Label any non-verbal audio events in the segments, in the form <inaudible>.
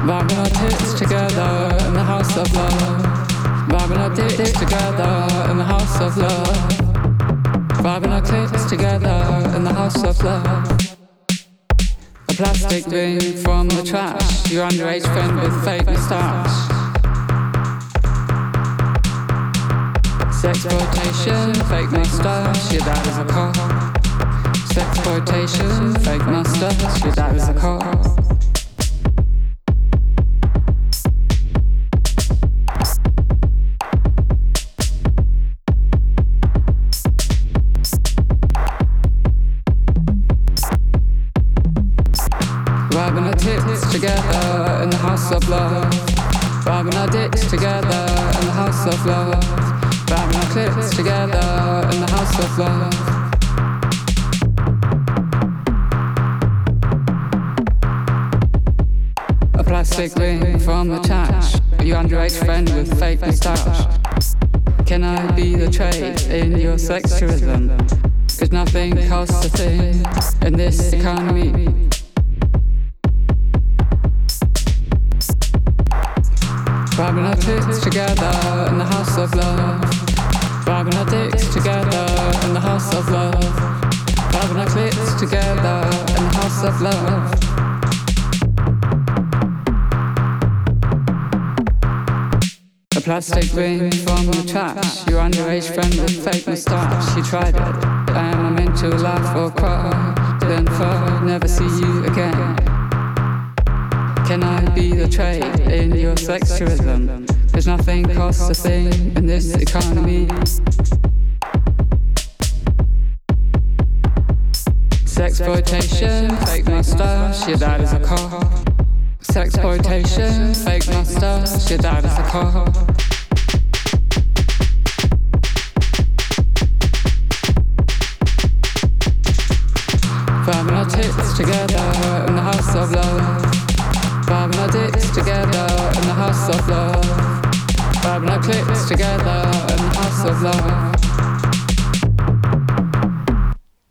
Vibing our tits together in the house of love. Vibing our dicks together in the house of love. Vibing our tits together in the house of love. A plastic ring from the trash. Your underage friend with fake moustache. Sexploitation, fake mustache, your dad is a cop. Sexploitation, fake mustache, your dad is a cop. House of love. Rubbing our dicks together in the house of love. Rubbing our clits together in the house of love. A plastic ring from the trash. Your underage friend with fake moustache. Can I be the trade in your sex tourism? Cause nothing costs a thing in this economy. Rubbing our tits together in the house of love. Rubbing our dicks together in the house of love. Rubbing our clits together in the house of love. A plastic ring from the trash. Your underage friend with fake moustache. You tried it. I Am meant to laugh or cry? Then for never see you again. Can I be the trade in your sex tourism? Cause nothing costs a thing in this economy. Sexploitation, fake mustache, your dad is a cop. Sexploitation, fake mustache, your dad is a cop. Vibing our tits together in the house of love. Our dicks together in the house of love. Vibing our clits together in the house of love.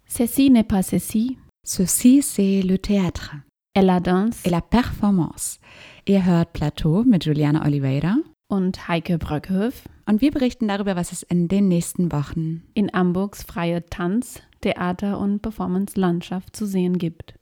Ceci n'est pas ceci. Ceci, c'est le théâtre Et la danse et la performance. Ihr hört Plateau mit Juliana Oliveira und Heike Bröckhöf und wir berichten darüber, was es in den nächsten Wochen in Hamburgs freie Tanz-, Theater- und Performance-Landschaft zu sehen gibt.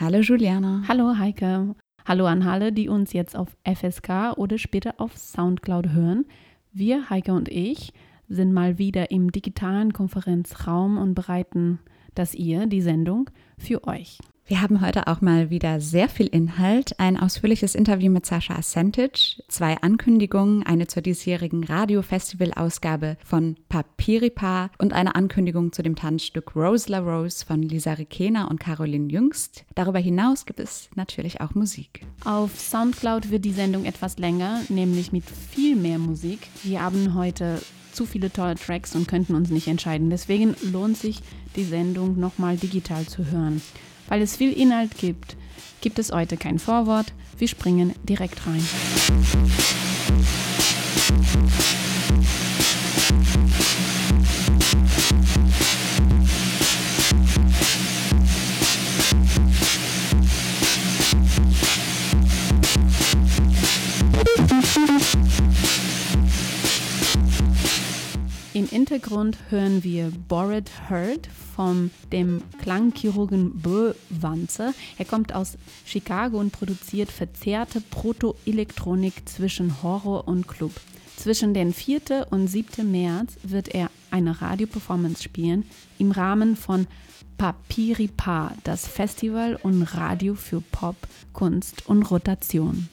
Hallo Juliana. Hallo Heike. Hallo an alle, die uns jetzt auf FSK oder später auf Soundcloud hören. Wir, Heike und ich, sind mal wieder im digitalen Konferenzraum und bereiten das ihr, die Sendung, für euch. Wir haben heute auch mal wieder sehr viel Inhalt. Ein ausführliches Interview mit Sascha Ascentage, zwei Ankündigungen, eine zur diesjährigen Radio-Festival-Ausgabe von Papiripa und eine Ankündigung zu dem Tanzstück Rose La Rose von Lisa Rikena und Caroline Jüngst. Darüber hinaus gibt es natürlich auch Musik. Auf Soundcloud wird die Sendung etwas länger, nämlich mit viel mehr Musik. Wir haben heute zu viele tolle Tracks und könnten uns nicht entscheiden. Deswegen lohnt sich die Sendung nochmal digital zu hören. Weil es viel Inhalt gibt, gibt es heute kein Vorwort. Wir springen direkt rein. Im Hintergrund hören wir Bored Hurt von dem Klangchirurgen Bö Wanze. Er kommt aus Chicago und produziert verzerrte Proto-Elektronik zwischen Horror und Club. Zwischen den 4. und 7. März wird er eine Radioperformance spielen im Rahmen von Papiripa, das Festival und Radio für Pop, Kunst und Rotation.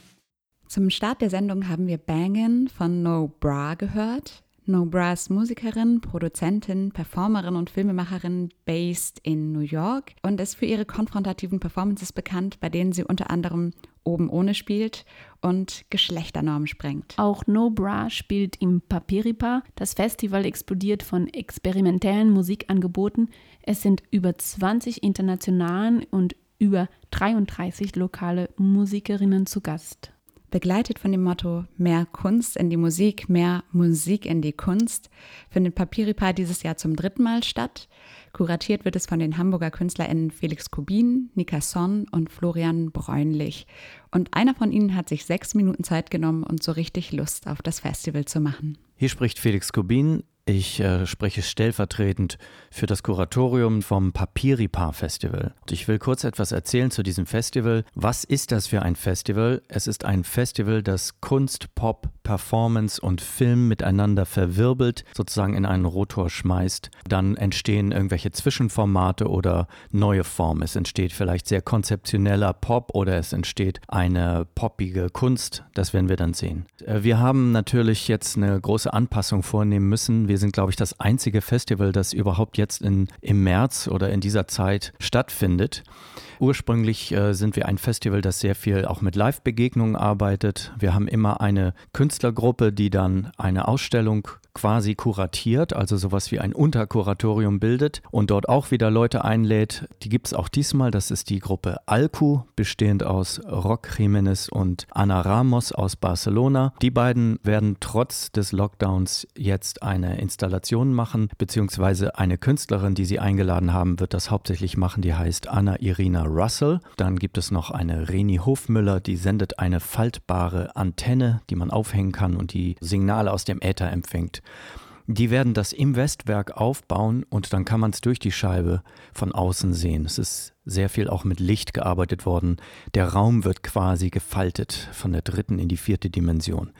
Zum Start der Sendung haben wir Bangin' von No Bra gehört. No Bras Musikerin, Produzentin, Performerin und Filmemacherin based in New York und ist für ihre konfrontativen Performances bekannt, bei denen sie unter anderem oben ohne spielt und Geschlechternormen sprengt. Auch No Bra spielt im Papiripa. Das Festival explodiert von experimentellen Musikangeboten. Es sind über 20 internationalen und über 33 lokale Musikerinnen zu Gast. Begleitet von dem Motto Mehr Kunst in die Musik, mehr Musik in die Kunst, findet Papiripa dieses Jahr zum dritten Mal statt. Kuratiert wird es von den Hamburger KünstlerInnen Felix Kubin, Nika Son und Florian Bräunlich. Und einer von ihnen hat sich sechs Minuten Zeit genommen und so richtig Lust auf das Festival zu machen. Hier spricht Felix Kubin. Ich äh, spreche stellvertretend für das Kuratorium vom Papiripa Festival. Ich will kurz etwas erzählen zu diesem Festival. Was ist das für ein Festival? Es ist ein Festival, das Kunst, Pop, Performance und Film miteinander verwirbelt, sozusagen in einen Rotor schmeißt. Dann entstehen irgendwelche Zwischenformate oder neue Formen. Es entsteht vielleicht sehr konzeptioneller Pop oder es entsteht eine poppige Kunst. Das werden wir dann sehen. Äh, wir haben natürlich jetzt eine große Anpassung vornehmen müssen. Wir wir sind, glaube ich, das einzige Festival, das überhaupt jetzt in, im März oder in dieser Zeit stattfindet. Ursprünglich äh, sind wir ein Festival, das sehr viel auch mit Live-Begegnungen arbeitet. Wir haben immer eine Künstlergruppe, die dann eine Ausstellung quasi kuratiert, also sowas wie ein Unterkuratorium bildet und dort auch wieder Leute einlädt. Die gibt es auch diesmal. Das ist die Gruppe Alku, bestehend aus Rock Jimenez und Ana Ramos aus Barcelona. Die beiden werden trotz des Lockdowns jetzt eine Installation machen, beziehungsweise eine Künstlerin, die sie eingeladen haben, wird das hauptsächlich machen. Die heißt Anna Irina Russell. Dann gibt es noch eine Reni Hofmüller, die sendet eine faltbare Antenne, die man aufhängen kann und die Signale aus dem Äther empfängt. Die werden das im Westwerk aufbauen und dann kann man es durch die Scheibe von außen sehen. Es ist sehr viel auch mit Licht gearbeitet worden. Der Raum wird quasi gefaltet von der dritten in die vierte Dimension.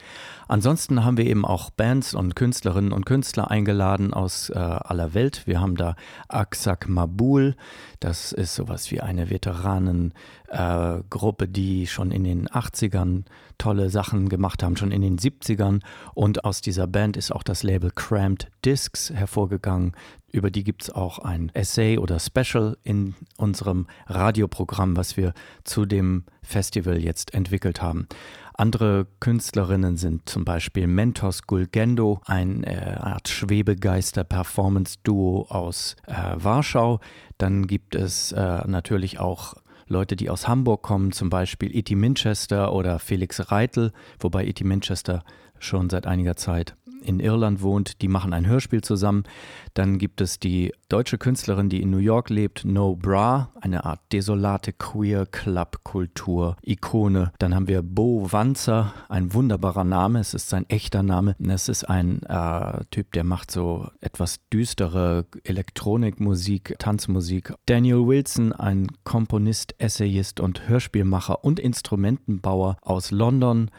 Ansonsten haben wir eben auch Bands und Künstlerinnen und Künstler eingeladen aus äh, aller Welt. Wir haben da Aksak Mabul, das ist sowas wie eine Veteranengruppe, äh, die schon in den 80ern tolle Sachen gemacht haben, schon in den 70ern. Und aus dieser Band ist auch das Label Cramped Discs hervorgegangen. Über die gibt es auch ein Essay oder Special in unserem Radioprogramm, was wir zu dem Festival jetzt entwickelt haben. Andere Künstlerinnen sind zum Beispiel Mentos Gulgendo, ein äh, Art Schwebegeister-Performance-Duo aus äh, Warschau. Dann gibt es äh, natürlich auch Leute, die aus Hamburg kommen, zum Beispiel Iti Manchester oder Felix Reitel, wobei Iti Manchester schon seit einiger Zeit in Irland wohnt, die machen ein Hörspiel zusammen. Dann gibt es die deutsche Künstlerin, die in New York lebt, No Bra, eine Art desolate Queer Club Kultur Ikone. Dann haben wir Bo Wanzer, ein wunderbarer Name, es ist sein echter Name. Es ist ein äh, Typ, der macht so etwas düstere Elektronikmusik, Tanzmusik. Daniel Wilson, ein Komponist, Essayist und Hörspielmacher und Instrumentenbauer aus London.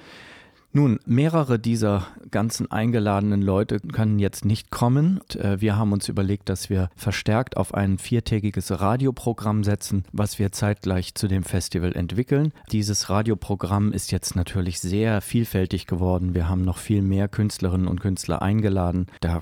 Nun, mehrere dieser ganzen eingeladenen Leute können jetzt nicht kommen. Äh, wir haben uns überlegt, dass wir verstärkt auf ein viertägiges Radioprogramm setzen, was wir zeitgleich zu dem Festival entwickeln. Dieses Radioprogramm ist jetzt natürlich sehr vielfältig geworden. Wir haben noch viel mehr Künstlerinnen und Künstler eingeladen. Da,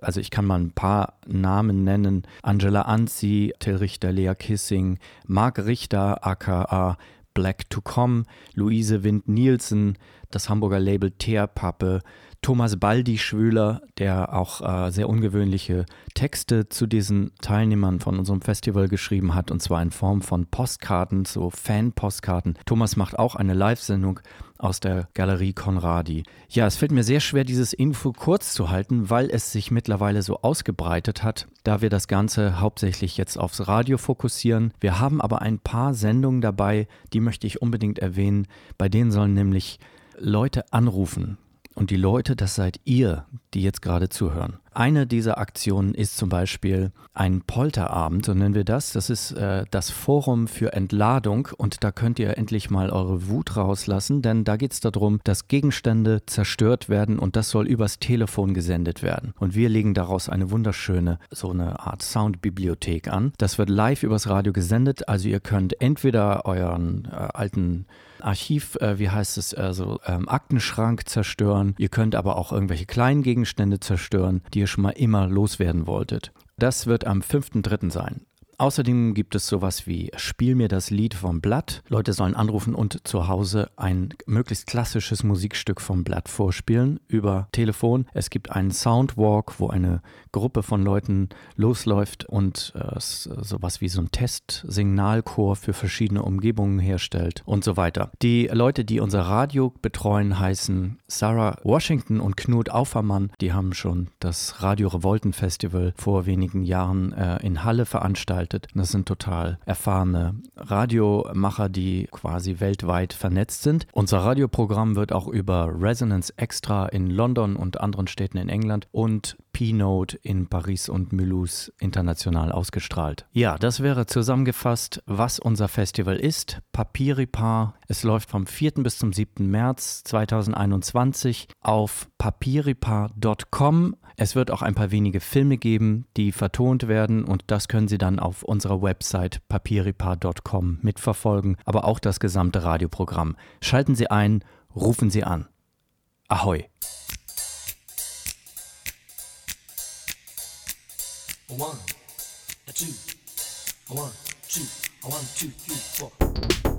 also ich kann mal ein paar Namen nennen. Angela Anzi, Till Richter, Lea Kissing, Marc Richter, aka Black to Come, Luise Wind-Nielsen, das Hamburger Label Teerpappe, Thomas Baldi-Schwüler, der auch äh, sehr ungewöhnliche Texte zu diesen Teilnehmern von unserem Festival geschrieben hat, und zwar in Form von Postkarten, so Fan-Postkarten. Thomas macht auch eine Live-Sendung aus der Galerie Conradi. Ja, es fällt mir sehr schwer, dieses Info kurz zu halten, weil es sich mittlerweile so ausgebreitet hat, da wir das Ganze hauptsächlich jetzt aufs Radio fokussieren. Wir haben aber ein paar Sendungen dabei, die möchte ich unbedingt erwähnen. Bei denen sollen nämlich Leute anrufen. Und die Leute, das seid ihr, die jetzt gerade zuhören. Eine dieser Aktionen ist zum Beispiel ein Polterabend, so nennen wir das. Das ist äh, das Forum für Entladung und da könnt ihr endlich mal eure Wut rauslassen, denn da geht es darum, dass Gegenstände zerstört werden und das soll übers Telefon gesendet werden. Und wir legen daraus eine wunderschöne, so eine Art Soundbibliothek an. Das wird live übers Radio gesendet, also ihr könnt entweder euren äh, alten Archiv, äh, wie heißt es, also ähm, Aktenschrank zerstören. Ihr könnt aber auch irgendwelche kleinen Gegenstände zerstören, die ihr schon mal immer loswerden wolltet. Das wird am 5.3. sein. Außerdem gibt es sowas wie Spiel mir das Lied vom Blatt. Leute sollen anrufen und zu Hause ein möglichst klassisches Musikstück vom Blatt vorspielen über Telefon. Es gibt einen Soundwalk, wo eine Gruppe von Leuten losläuft und äh, sowas wie so ein Testsignalchor für verschiedene Umgebungen herstellt und so weiter. Die Leute, die unser Radio betreuen, heißen Sarah Washington und Knut Aufermann. Die haben schon das Radio Revolten Festival vor wenigen Jahren äh, in Halle veranstaltet. Das sind total erfahrene Radiomacher, die quasi weltweit vernetzt sind. Unser Radioprogramm wird auch über Resonance Extra in London und anderen Städten in England und P-Note in Paris und Mulhouse international ausgestrahlt. Ja, das wäre zusammengefasst, was unser Festival ist. Papyripar. Es läuft vom 4. bis zum 7. März 2021 auf papyripar.com. Es wird auch ein paar wenige Filme geben, die vertont werden und das können Sie dann auf unserer Website papyripar.com mitverfolgen, aber auch das gesamte Radioprogramm. Schalten Sie ein, rufen Sie an. Ahoi! One, two, one, two, one, two, three, four.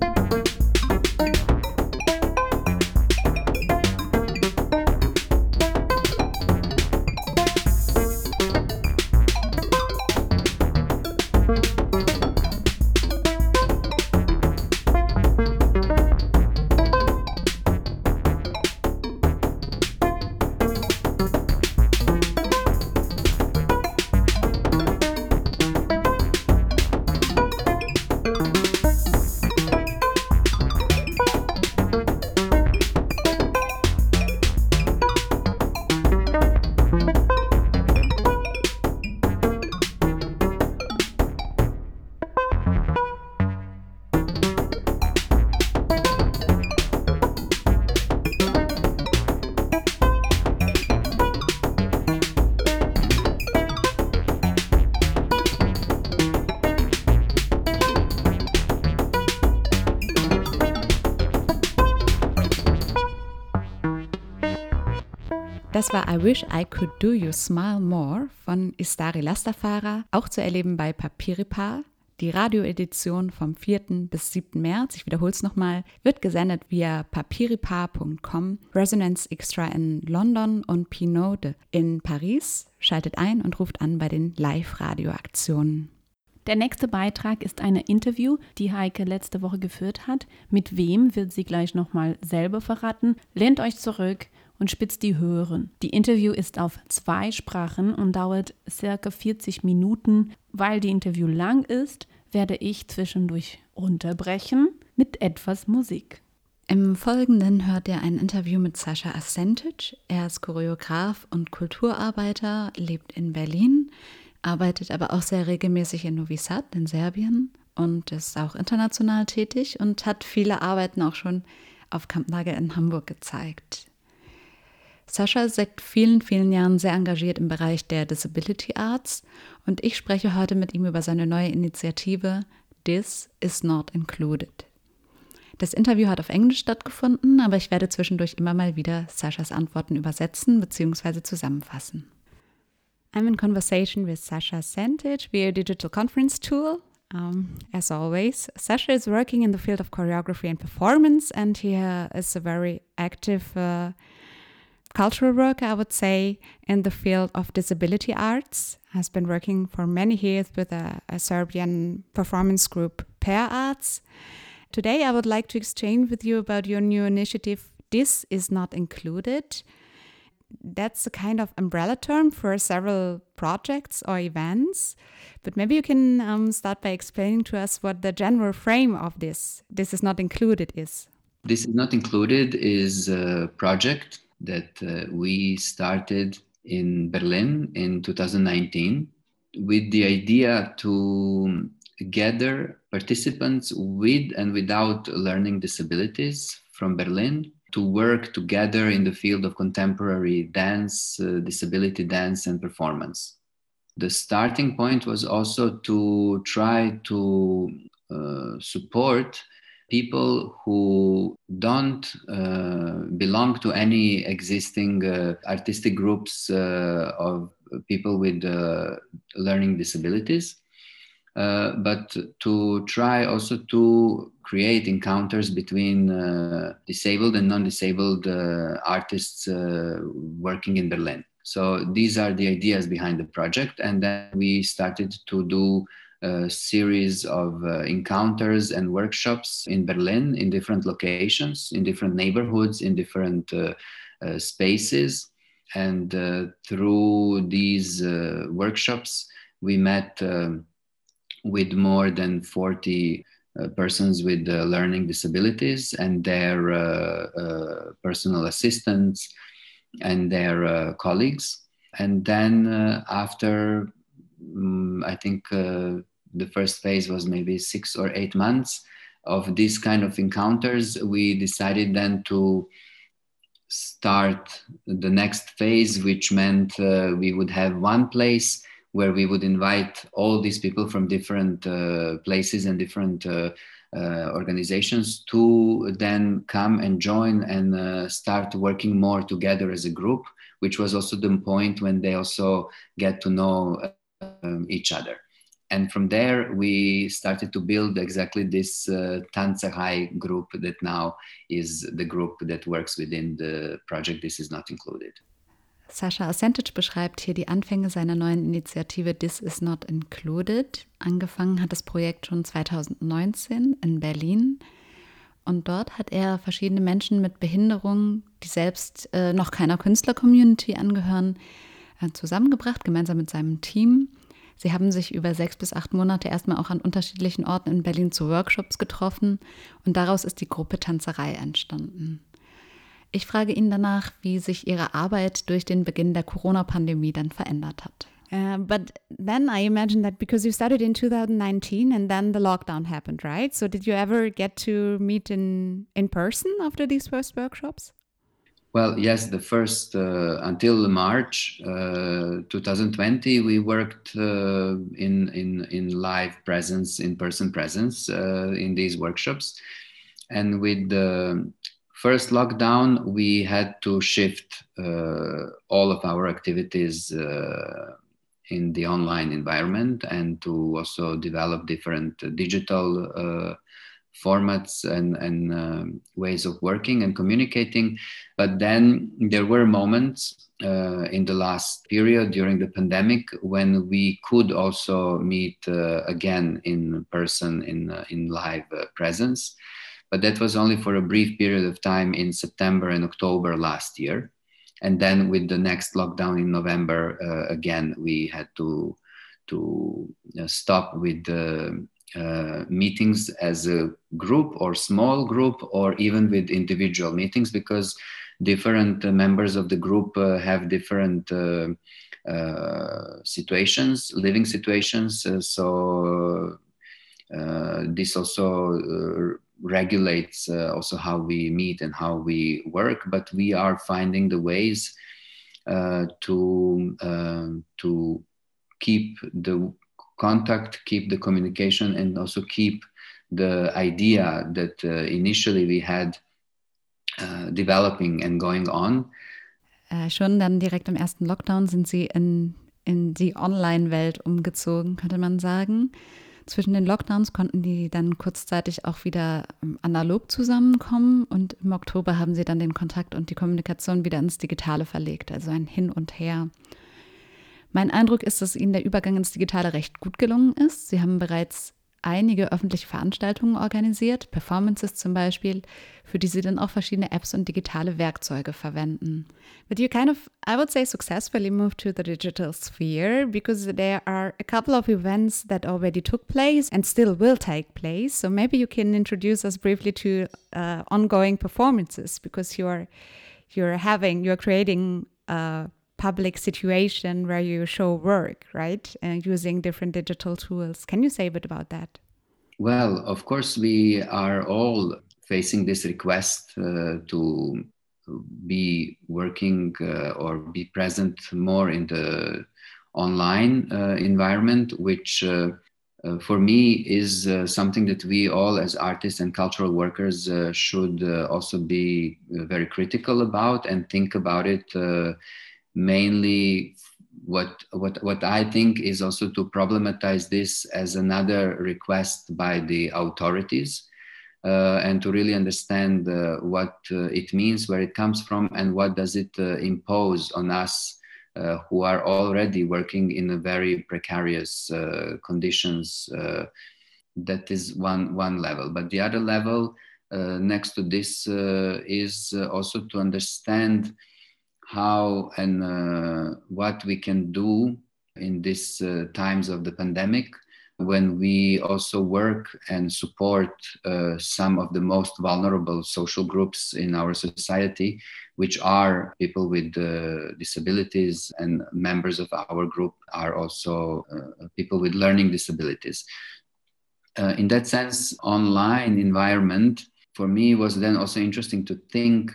War I Wish I Could Do You Smile More von Istari Lastafara, auch zu erleben bei Papiripa. Die Radioedition vom 4. bis 7. März, ich wiederhole es nochmal, wird gesendet via papiripa.com, Resonance Extra in London und Pinode in Paris. Schaltet ein und ruft an bei den Live-Radio-Aktionen. Der nächste Beitrag ist ein Interview, die Heike letzte Woche geführt hat. Mit wem wird sie gleich nochmal selber verraten. Lehnt euch zurück, und spitzt die Hören. Die Interview ist auf zwei Sprachen und dauert circa 40 Minuten. Weil die Interview lang ist, werde ich zwischendurch unterbrechen mit etwas Musik. Im Folgenden hört ihr ein Interview mit Sascha Asentic. Er ist Choreograf und Kulturarbeiter, lebt in Berlin, arbeitet aber auch sehr regelmäßig in Novi Sad in Serbien und ist auch international tätig und hat viele Arbeiten auch schon auf Kampnagel in Hamburg gezeigt. Sascha ist seit vielen, vielen Jahren sehr engagiert im Bereich der Disability Arts und ich spreche heute mit ihm über seine neue Initiative This is Not Included. Das Interview hat auf Englisch stattgefunden, aber ich werde zwischendurch immer mal wieder Saschas Antworten übersetzen bzw. zusammenfassen. I'm in conversation with Sasha Sentage via digital conference tool. Um, as always, Sasha is working in the field of choreography and performance, and he uh, is a very active uh, cultural work, I would say, in the field of disability arts. Has been working for many years with a, a Serbian performance group, Pair Arts. Today, I would like to exchange with you about your new initiative, This is Not Included. That's a kind of umbrella term for several projects or events. But maybe you can um, start by explaining to us what the general frame of this, This is Not Included, is. This is Not Included is a project that uh, we started in Berlin in 2019 with the idea to gather participants with and without learning disabilities from Berlin to work together in the field of contemporary dance, uh, disability dance, and performance. The starting point was also to try to uh, support people who don't uh, belong to any existing uh, artistic groups uh, of people with uh, learning disabilities uh, but to try also to create encounters between disabled and non-disabled uh, artists working in Berlin. So these are the ideas behind the project, and then we started to do a series of uh, encounters and workshops in Berlin in different locations, in different neighborhoods, in different uh, spaces, and through these workshops we met. Um, with more than 40 uh, persons with uh, learning disabilities and their uh, uh personal assistants and their uh, colleagues. And then uh, after, um, I think the first phase was maybe six or eight months of these kind of encounters, we decided then to start the next phase, which meant we would have one place where we would invite all these people from different uh, places and different uh, uh, organizations to then come and join and uh, start working more together as a group, which was also the point when they also get to know um, each other. And from there, we started to build exactly this uh, Tanzahai group that now is the group that works within the project. This is not included. Sascha Ascentage beschreibt hier die Anfänge seiner neuen Initiative This is Not Included. Angefangen hat das Projekt schon 2019 in Berlin. Und dort hat er verschiedene Menschen mit Behinderungen, die selbst äh, noch keiner Künstler-Community angehören, äh, zusammengebracht, gemeinsam mit seinem Team. Sie haben sich über sechs bis acht Monate erstmal auch an unterschiedlichen Orten in Berlin zu Workshops getroffen und daraus ist die Gruppe Tanzerei entstanden. Ich frage ihn danach, wie sich Ihre Arbeit durch den Beginn der Corona-Pandemie dann verändert hat. Uh, but then I imagine that because you started in 2019 and then the lockdown happened, right? So did you ever get to meet in in person after these first workshops? Well, yes, the first uh, until March uh, 2020, we worked uh, in in in live presence, in person presence uh, in these workshops, and with the first lockdown, we had to shift uh, all of our activities uh, in the online environment and to also develop different digital formats and, and um, ways of working and communicating. But then there were moments uh, in the last period during the pandemic when we could also meet uh, again in person in, uh, in live presence but that was only for a brief period of time in September and October last year. And then with the next lockdown in November, uh, again, we had to, to uh, stop with the uh, meetings as a group or small group or even with individual meetings because different uh, members of the group uh, have different uh, situations, living situations. so this also regulates uh, also how we meet and how we work, but we are finding the ways uh, to uh, to keep the contact, keep the communication, and also keep the idea that uh, initially we had uh, developing and going on. Äh, schon dann direkt im ersten Lockdown sind Sie in, in die Online-Welt umgezogen, könnte man sagen. Zwischen den Lockdowns konnten die dann kurzzeitig auch wieder ähm, analog zusammenkommen und im Oktober haben sie dann den Kontakt und die Kommunikation wieder ins Digitale verlegt, also ein Hin und Her. Mein Eindruck ist, dass Ihnen der Übergang ins Digitale recht gut gelungen ist. Sie haben bereits einige öffentliche Veranstaltungen organisiert, Performances zum Beispiel, für die sie dann auch verschiedene Apps und digitale Werkzeuge verwenden. But you kind of, I would say, successfully moved to the digital sphere because there are a couple of events that already took place and still will take place. So maybe you can introduce us briefly to uh, ongoing performances because you're you're having you're creating a public situation where you show work, right? And using different digital tools. Can you say a bit about that? Well, of course, we are all facing this request uh, to be working uh, or be present more in the online uh, environment, which uh, uh, for me is uh, something that we all as artists and cultural workers should also be very critical about and think about it mainly what what what I think is also to problematize this as another request by the authorities. Uh, and to really understand uh, what uh, it means, where it comes from, and what does it uh, impose on us uh, who are already working in a very precarious uh, conditions. that is one one level, but the other level next to this is also to understand how and what we can do in these times of the pandemic when we also work and support uh, some of the most vulnerable social groups in our society, which are people with uh, disabilities, and members of our group are also uh, people with learning disabilities. Uh, in that sense, online environment for me was then also interesting to think uh,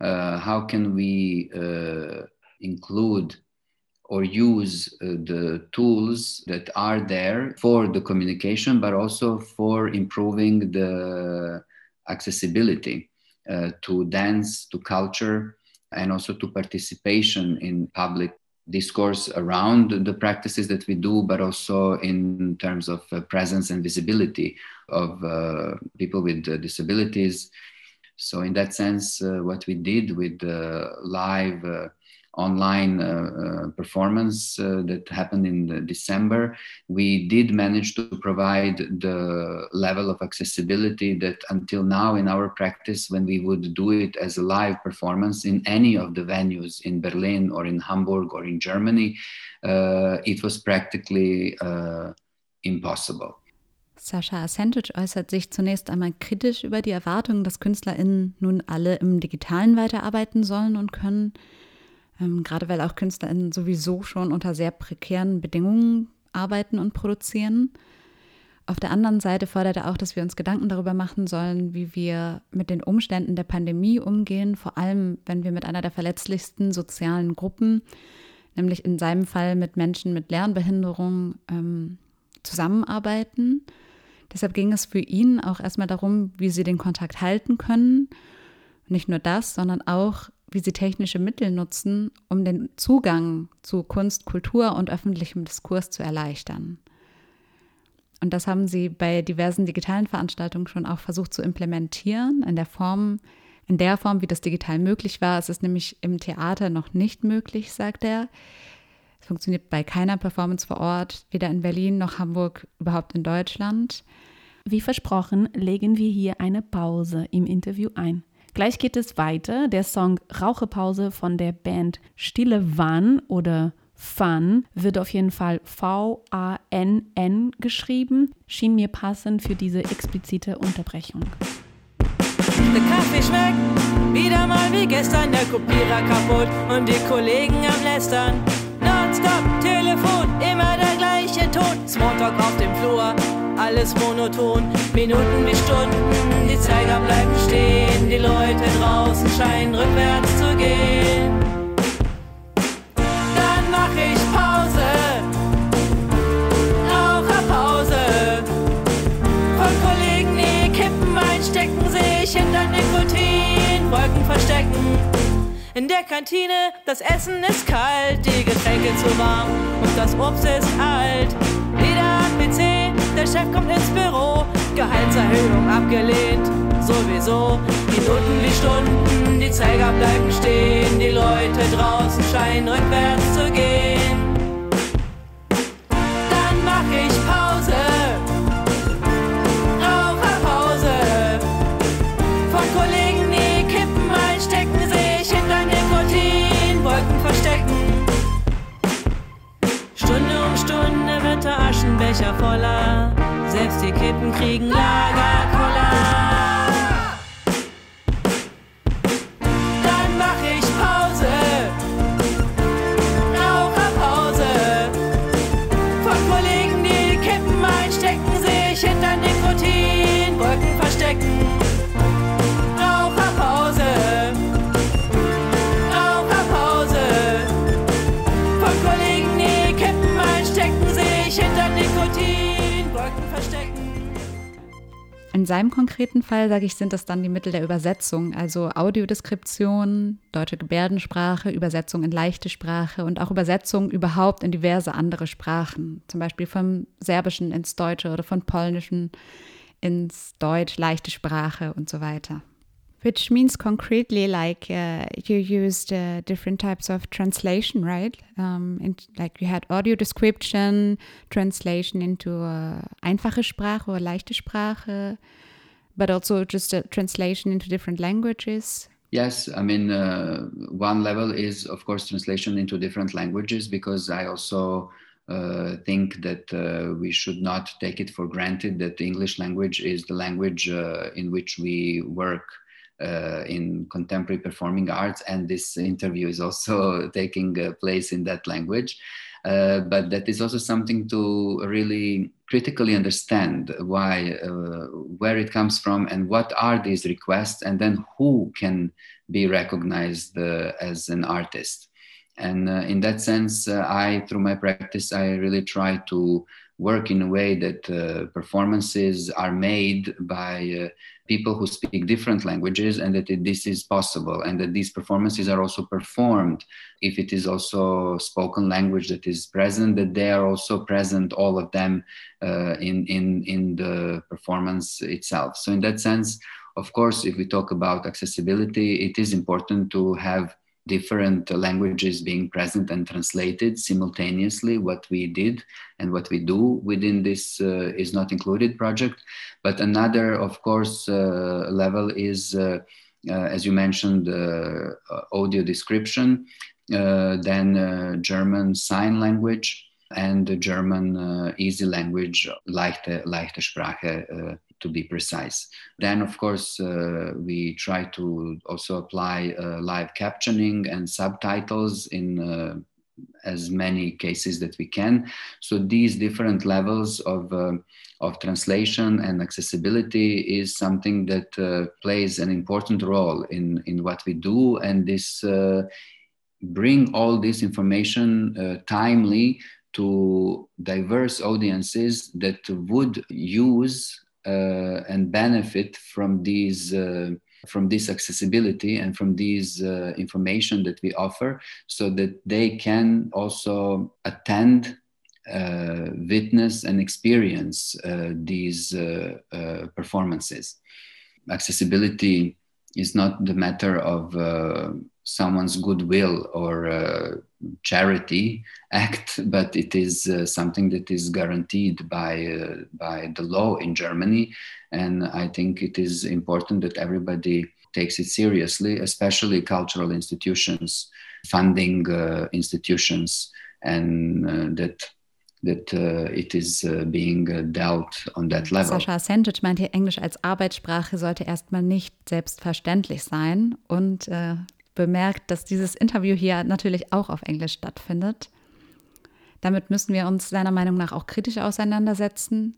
how can we uh, include or use uh, the tools that are there for the communication, but also for improving the accessibility uh, to dance, to culture, and also to participation in public discourse around the practices that we do, but also in terms of uh, presence and visibility of uh, people with uh, disabilities. So, in that sense, uh, what we did with the live online uh, uh, performance uh, that happened in December, we did manage to provide the level of accessibility that until now in our practice, when we would do it as a live performance in any of the venues in Berlin or in Hamburg or in Germany, it was practically impossible. Sascha Ascentic äußert sich zunächst einmal kritisch über die Erwartung, dass KünstlerInnen nun alle im Digitalen weiterarbeiten sollen und können. Ähm, gerade weil auch KünstlerInnen sowieso schon unter sehr prekären Bedingungen arbeiten und produzieren. Auf der anderen Seite fordert er auch, dass wir uns Gedanken darüber machen sollen, wie wir mit den Umständen der Pandemie umgehen, vor allem wenn wir mit einer der verletzlichsten sozialen Gruppen, nämlich in seinem Fall mit Menschen mit Lernbehinderung, ähm, zusammenarbeiten. Deshalb ging es für ihn auch erstmal darum, wie sie den Kontakt halten können. nicht nur das, sondern auch, wie sie technische Mittel nutzen, um den Zugang zu Kunst, Kultur und öffentlichem Diskurs zu erleichtern. Und das haben sie bei diversen digitalen Veranstaltungen schon auch versucht zu implementieren, in der Form, in der Form, wie das digital möglich war. Es ist nämlich im Theater noch nicht möglich, sagt er. Es funktioniert bei keiner Performance vor Ort, weder in Berlin noch Hamburg, überhaupt in Deutschland. Wie versprochen, legen wir hier eine Pause im Interview ein. Gleich geht es weiter. Der Song Rauchepause von der Band Stille Wann oder Fun wird auf jeden Fall V-A-N-N geschrieben. Schien mir passend für diese explizite Unterbrechung. Der Kaffee schmeckt wieder mal wie gestern, der Kopierer kaputt und die Kollegen am Lästern. Smalltalk auf dem Flur, alles monoton. Minuten wie Stunden, die Zeiger bleiben stehen. Die Leute draußen scheinen rückwärts zu gehen. Dann mach ich Pause, Raucherpause. Von Kollegen, die Kippen einstecken, sich hinter Nikotin, Wolken verstecken. In der Kantine, das Essen ist kalt, die Getränke zu warm und das Obst ist alt. PC, der Chef kommt ins Büro, Gehaltserhöhung abgelehnt, sowieso. Minuten wie Stunden, die Zeiger bleiben stehen, die Leute draußen scheinen rückwärts zu gehen. Der Aschenbecher voller. Selbst die Kippen kriegen Lagerkoller. In seinem konkreten Fall, sage ich, sind das dann die Mittel der Übersetzung, also Audiodeskription, deutsche Gebärdensprache, Übersetzung in leichte Sprache und auch Übersetzung überhaupt in diverse andere Sprachen, zum Beispiel vom Serbischen ins Deutsche oder von Polnischen ins Deutsch, leichte Sprache und so weiter. Which means concretely, like uh, you used uh, different types of translation, right? Um, like you had audio description, translation into uh, einfache Sprache or leichte Sprache, but also just a translation into different languages. Yes, I mean, uh, one level is, of course, translation into different languages because I also uh, think that uh, we should not take it for granted that the English language is the language uh, in which we work uh, in contemporary performing arts, and this interview is also <laughs> taking uh, place in that language. Uh, but that is also something to really critically understand why, uh, where it comes from, and what are these requests, and then who can be recognized uh, as an artist. And uh, in that sense, I, through my practice, I really try to work in a way that uh, performances are made by uh, people who speak different languages and that it, this is possible and that these performances are also performed. If it is also spoken language that is present that they are also present all of them uh, in, in, in the performance itself. So in that sense of course if we talk about accessibility it is important to have different languages being present and translated simultaneously what we did and what we do within this uh, is not included project. But another of course uh, level is uh, uh as you mentioned uh, audio description uh, then german sign language and the german easy language leichte leichte sprache to be precise. Then, of course, uh, we try to also apply uh, live captioning and subtitles in uh, as many cases that we can. So these different levels of uh, of translation and accessibility is something that uh, plays an important role in in what we do, and this uh, bring all this information timely to diverse audiences that would use uh, and benefit from these uh, from this accessibility and from these uh, information that we offer so that they can also attend uh, witness and experience uh, these uh, performances. Accessibility is not the matter of someone's goodwill or charity act, <laughs> but it is uh, something that is guaranteed by uh, by the law in Germany, and I think it is important that everybody takes it seriously, especially cultural institutions, funding uh, institutions, and uh, that that uh, it is uh, being uh, dealt on that level. Sascha Sandwich meint hier, Englisch als Arbeitssprache sollte erstmal nicht selbstverständlich sein und äh, bemerkt, dass dieses Interview hier natürlich auch auf Englisch stattfindet. Damit müssen wir uns seiner Meinung nach auch kritisch auseinandersetzen,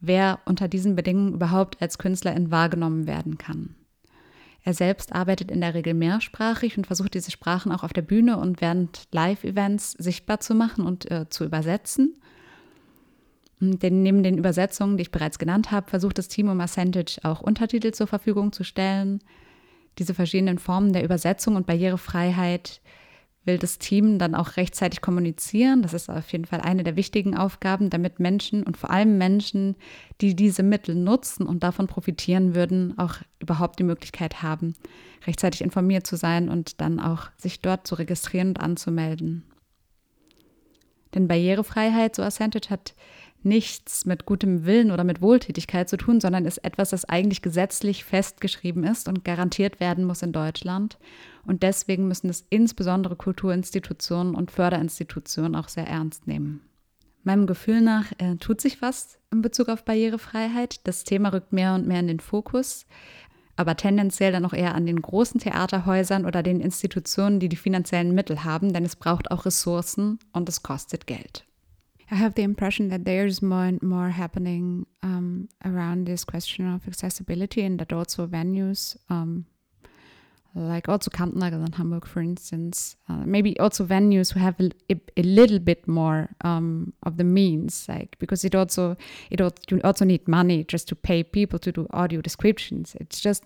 wer unter diesen Bedingungen überhaupt als Künstlerin wahrgenommen werden kann. Er selbst arbeitet in der Regel mehrsprachig und versucht diese Sprachen auch auf der Bühne und während Live-Events sichtbar zu machen und äh, zu übersetzen. Denn neben den Übersetzungen, die ich bereits genannt habe, versucht das Team um Ascentage auch Untertitel zur Verfügung zu stellen, diese verschiedenen Formen der Übersetzung und Barrierefreiheit will das Team dann auch rechtzeitig kommunizieren. Das ist auf jeden Fall eine der wichtigen Aufgaben, damit Menschen und vor allem Menschen, die diese Mittel nutzen und davon profitieren würden, auch überhaupt die Möglichkeit haben, rechtzeitig informiert zu sein und dann auch sich dort zu registrieren und anzumelden. Denn Barrierefreiheit, so Ascentage, hat nichts mit gutem Willen oder mit Wohltätigkeit zu tun, sondern ist etwas, das eigentlich gesetzlich festgeschrieben ist und garantiert werden muss in Deutschland. Und deswegen müssen es insbesondere Kulturinstitutionen und Förderinstitutionen auch sehr ernst nehmen. Meinem Gefühl nach äh, tut sich was in Bezug auf Barrierefreiheit. Das Thema rückt mehr und mehr in den Fokus, aber tendenziell dann auch eher an den großen Theaterhäusern oder den Institutionen, die die finanziellen Mittel haben, denn es braucht auch Ressourcen und es kostet Geld. I have the impression that there's more and more happening um, around this question of accessibility, and that also venues um, like also Kampnagel in Hamburg, for instance. Uh, maybe also venues who have a, a little bit more um, of the means, like because it also it also, you also need money just to pay people to do audio descriptions. It's just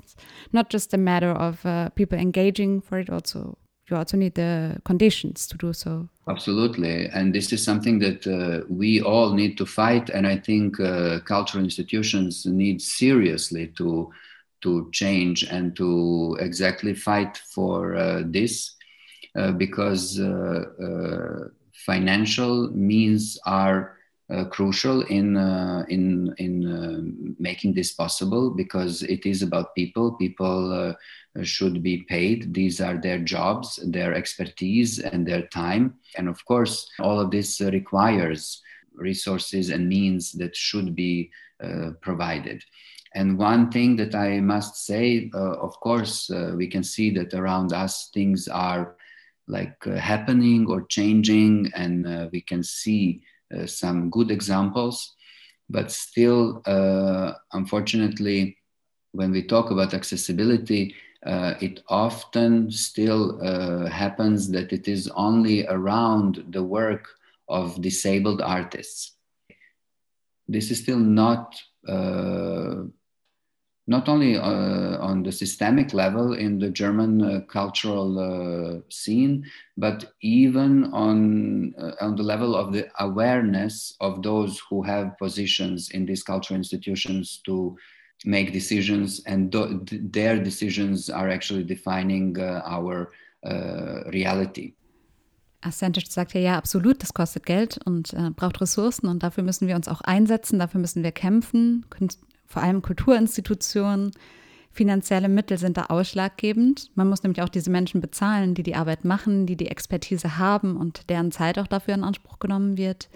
not just a matter of uh, people engaging for it. Also, you also need the conditions to do so. Absolutely, and this is something that uh, we all need to fight, and I think uh, cultural institutions need seriously to to change and to exactly fight for uh, this uh, because uh, uh, financial means are uh, crucial in in in making this possible because it is about people. People should be paid. These are their jobs their expertise and their time. And of course all of this requires resources and means that should be provided. And one thing that I must say, uh, of course, uh, we can see that around us things are like uh, happening or changing, and uh, we can see uh, Uh, some good examples. But still, uh, unfortunately, when we talk about accessibility, uh, it often still uh, happens that it is only around the work of disabled artists. This is still not not only uh, on the systemic level in the German uh, cultural uh, scene, but even on, uh, on the level of the awareness of those who have positions in these cultural institutions to make decisions, and th their decisions are actually defining uh, our uh, reality. Ascentage sagt ja, ja, absolut, das kostet Geld und äh, braucht Ressourcen und dafür müssen wir uns auch einsetzen, dafür müssen wir kämpfen vor allem Kulturinstitutionen, finanzielle Mittel sind da ausschlaggebend. Man muss nämlich auch diese Menschen bezahlen, die die Arbeit machen, die die Expertise haben und deren Zeit auch dafür in Anspruch genommen wird.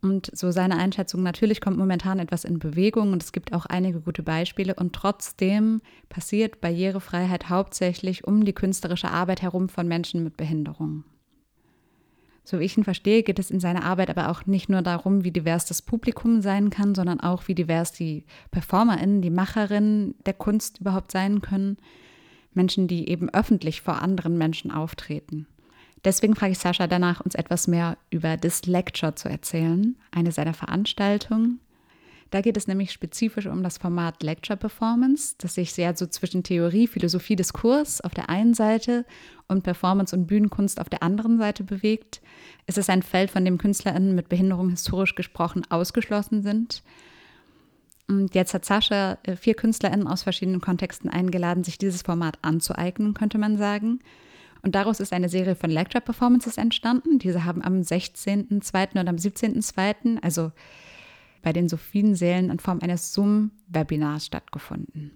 Und so seine Einschätzung, natürlich kommt momentan etwas in Bewegung und es gibt auch einige gute Beispiele und trotzdem passiert Barrierefreiheit hauptsächlich um die künstlerische Arbeit herum von Menschen mit Behinderung. So wie ich ihn verstehe, geht es in seiner Arbeit aber auch nicht nur darum, wie divers das Publikum sein kann, sondern auch, wie divers die PerformerInnen, die Macherinnen der Kunst überhaupt sein können. Menschen, die eben öffentlich vor anderen Menschen auftreten. Deswegen frage ich Sascha danach, uns etwas mehr über This Lecture zu erzählen, eine seiner Veranstaltungen, da geht es nämlich spezifisch um das Format Lecture Performance, das sich sehr so zwischen Theorie, Philosophie, Diskurs auf der einen Seite und Performance und Bühnenkunst auf der anderen Seite bewegt. Es ist ein Feld, von dem KünstlerInnen mit Behinderung historisch gesprochen ausgeschlossen sind. Und jetzt hat Sascha äh, vier KünstlerInnen aus verschiedenen Kontexten eingeladen, sich dieses Format anzueignen, könnte man sagen. Und daraus ist eine Serie von Lecture Performances entstanden. Diese haben am 16.02. und am 17.02., also bei den Sophiensälen in Form eines Zoom-Webinars stattgefunden.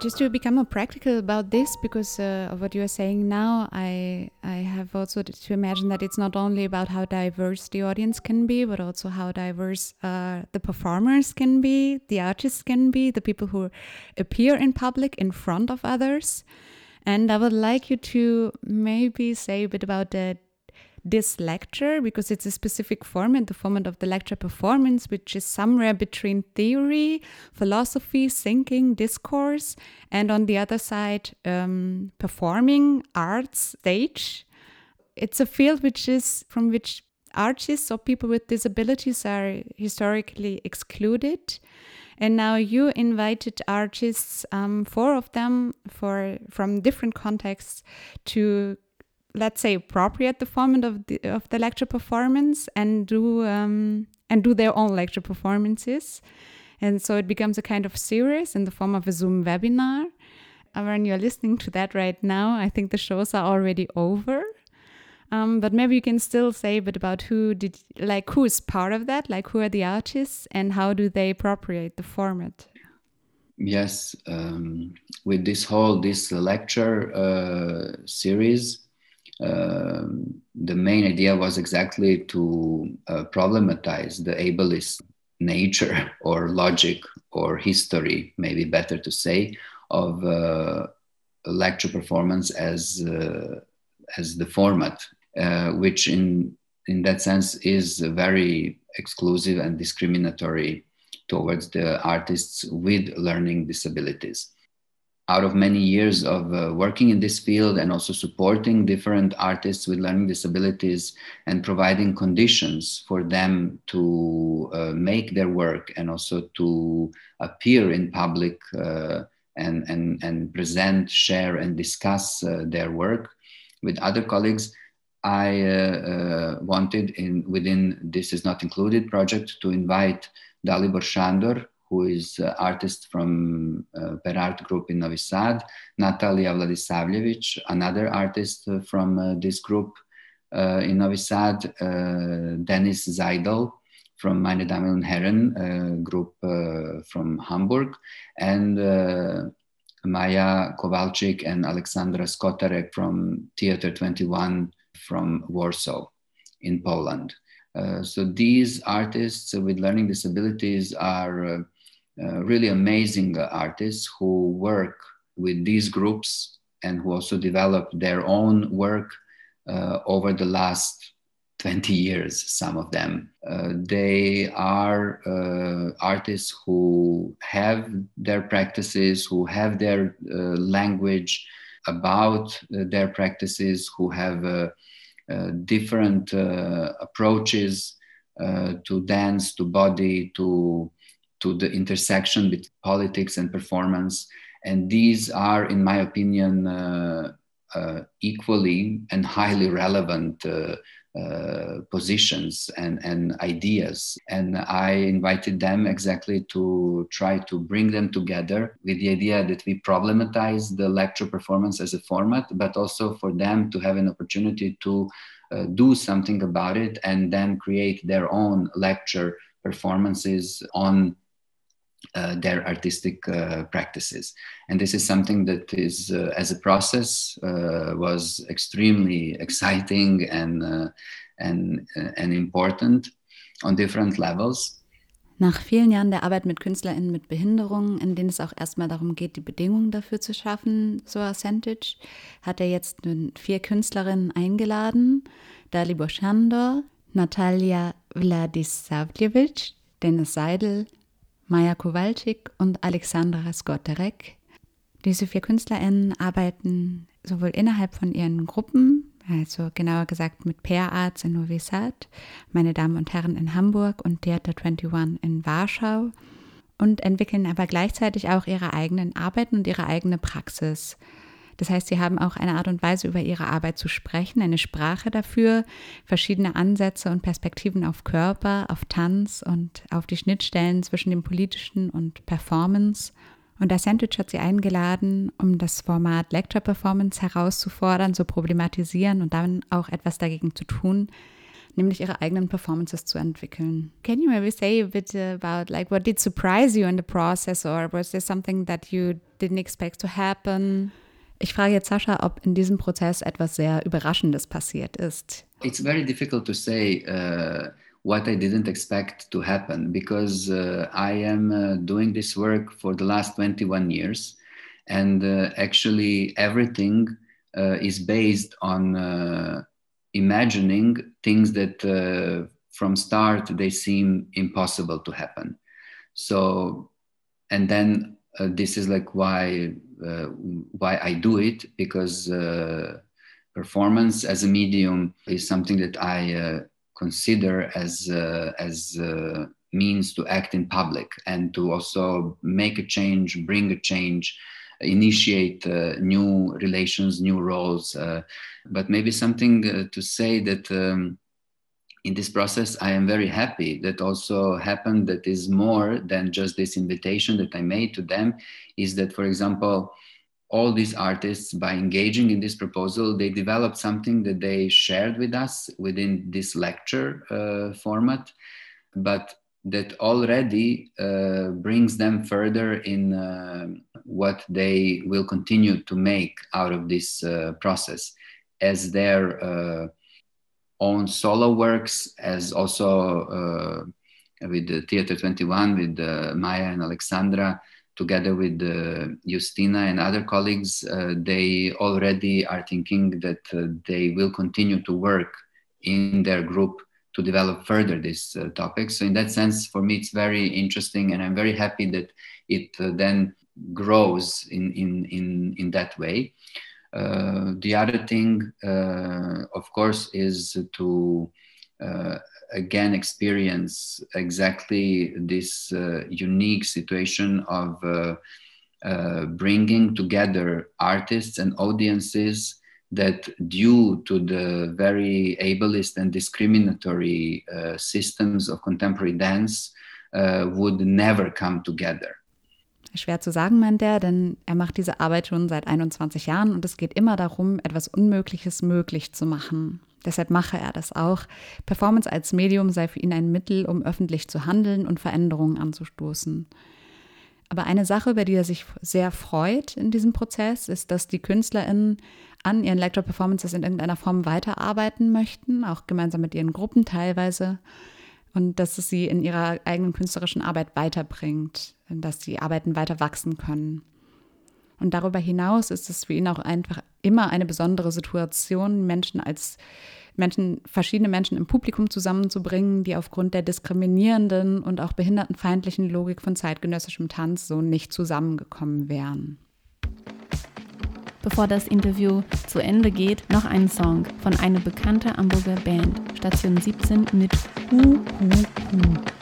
Just to become more practical about this, because uh, of what you are saying now, I I have also to imagine that it's not only about how diverse the audience can be, but also how diverse uh, the performers can be, the artists can be, the people who appear in public in front of others. And I would like you to maybe say a bit about the this lecture because it's a specific format, the format of the lecture performance, which is somewhere between theory, philosophy, thinking, discourse, and on the other side, um, performing, arts, stage. It's a field which is from which artists or people with disabilities are historically excluded. And now you invited artists, um, four of them, for from different contexts, to let's say appropriate the format of the of the lecture performance and do um, and do their own lecture performances. And so it becomes a kind of series in the form of a Zoom webinar. When you're listening to that right now, I think the shows are already over. Um, but maybe you can still say a bit about who did, like, who is part of that, like, who are the artists and how do they appropriate the format? Yes, um, with this whole this lecture uh, series, the main idea was exactly to uh, problematize the ableist nature <laughs> or logic or history, maybe better to say, of uh, lecture performance as uh, as the format uh, which in in that sense is very exclusive and discriminatory towards the artists with learning disabilities. Out of many years of uh, working in this field and also supporting different artists with learning disabilities and providing conditions for them to uh, make their work and also to appear in public uh, and, and, and present, share, and discuss uh, their work with other colleagues, I uh, uh, wanted in within this is not included project to invite Dalibor Shandor, who is uh, artist from uh, Per Art Group in Novi Sad, Natalia Vladisavljevic, another artist uh, from uh, this group uh, in Novi Sad, Dennis Zeidel from Meine Damen und Herren group from Hamburg, and Maya Kowalczyk and Alexandra Skotarek from Theater 21 from Warsaw in Poland. Uh, so these artists with learning disabilities are uh, uh, really amazing artists who work with these groups and who also develop their own work uh, over the last 20 years, some of them. Uh, they are uh, artists who have their practices, who have their language about their practices, who have uh, different uh, approaches uh, to dance, to body, to to the intersection between politics and performance. And these are, in my opinion, uh, uh, equally and highly relevant uh, uh, positions and, and ideas. And I invited them exactly to try to bring them together with the idea that we problematize the lecture performance as a format, but also for them to have an opportunity to uh, do something about it and then create their own lecture performances on their artistic uh, practices. And this is something that is, uh, as a process, uh, was extremely exciting and, uh, and, and important on different levels. Nach vielen Jahren der Arbeit mit KünstlerInnen mit Behinderungen, in denen es auch erstmal darum geht, die Bedingungen dafür zu schaffen, so Ascentage, hat er jetzt nun vier Künstlerinnen eingeladen. Dalibor Shandor, Natalia Vladisavljevic, Dennis Seidel, Maja Kowalczyk und Alexandra Skoterek. Diese vier KünstlerInnen arbeiten sowohl innerhalb von ihren Gruppen, also genauer gesagt mit Pair Arts in Novi Sad, meine Damen und Herren in Hamburg und Theater 21 in Warschau und entwickeln aber gleichzeitig auch ihre eigenen Arbeiten und ihre eigene Praxis. Das heißt, sie haben auch eine Art und Weise, über ihre Arbeit zu sprechen, eine Sprache dafür, verschiedene Ansätze und Perspektiven auf Körper, auf Tanz und auf die Schnittstellen zwischen dem Politischen und Performance. Und Ascentage hat sie eingeladen, um das Format Lecture Performance herauszufordern, zu problematisieren und dann auch etwas dagegen zu tun, nämlich ihre eigenen Performances zu entwickeln. Can you maybe say a bit about like what did surprise you in the process or was there something that you didn't expect to happen? Ich frage jetzt Sascha, ob in diesem Prozess etwas sehr Überraschendes passiert ist. It's very difficult to say uh, what I didn't expect to happen because uh, I am uh, doing this work for the last 21 years, and uh, actually everything uh, is based on uh, imagining things that from start they seem impossible to happen. So, and then uh, this is like why uh, why I do it because uh, performance as a medium is something that I uh, consider as uh, as uh, means to act in public and to also make a change, bring a change, initiate new relations, new roles. But maybe something to say that um, in this process, I am very happy that also happened that is more than just this invitation that I made to them is that, for example, all these artists, by engaging in this proposal, they developed something that they shared with us within this lecture uh, format, but that already uh, brings them further in uh, what they will continue to make out of this uh, process as their uh, own solo works, as also uh, with the Theater 21, with Maya and Alexandra together with uh, Justina and other colleagues, uh, they already are thinking that uh, they will continue to work in their group to develop further this uh, topic. So in that sense, for me, it's very interesting, and I'm very happy that it uh, then grows in in in in that way. Uh, the other thing, of course, is to again experience exactly this uh, unique situation of uh, uh, bringing together artists and audiences that due to the very ableist and discriminatory uh, systems of contemporary dance uh, would never come together. Schwer zu sagen, meint er, denn er macht diese Arbeit schon seit 21 Jahren und es geht immer darum, etwas Unmögliches möglich zu machen. Deshalb mache er das auch. Performance als Medium sei für ihn ein Mittel, um öffentlich zu handeln und Veränderungen anzustoßen. Aber eine Sache, über die er sich sehr freut in diesem Prozess, ist, dass die KünstlerInnen an ihren Lecture-Performances in irgendeiner Form weiterarbeiten möchten, auch gemeinsam mit ihren Gruppen teilweise. Und dass es sie in ihrer eigenen künstlerischen Arbeit weiterbringt, dass die Arbeiten weiter wachsen können. Und darüber hinaus ist es für ihn auch einfach immer eine besondere Situation, Menschen als Menschen, verschiedene Menschen im Publikum zusammenzubringen, die aufgrund der diskriminierenden und auch behindertenfeindlichen Logik von zeitgenössischem Tanz so nicht zusammengekommen wären. Bevor das Interview zu Ende geht, noch ein Song von einer bekannten Hamburger Band, Station 17 mit Hu Hu Hu.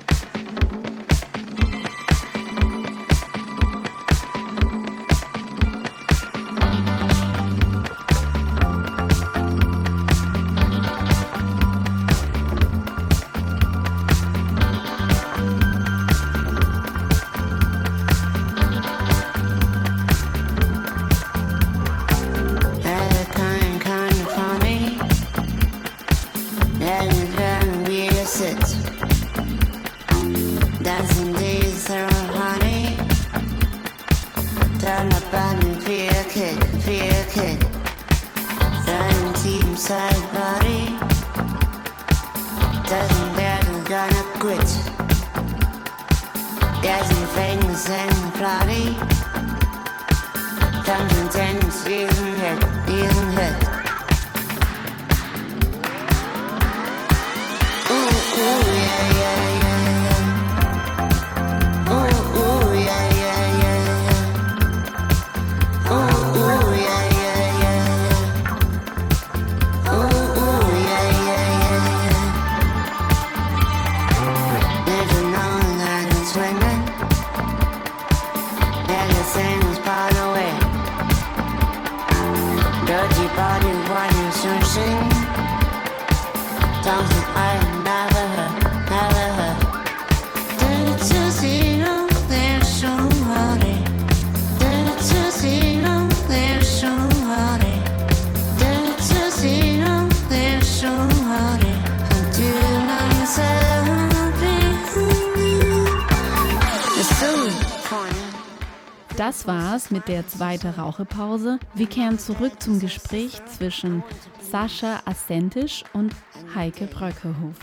Mit der zweiten Rauchepause. Wir kehren zurück zum Gespräch zwischen Sascha Assentisch und Heike Bröckehof.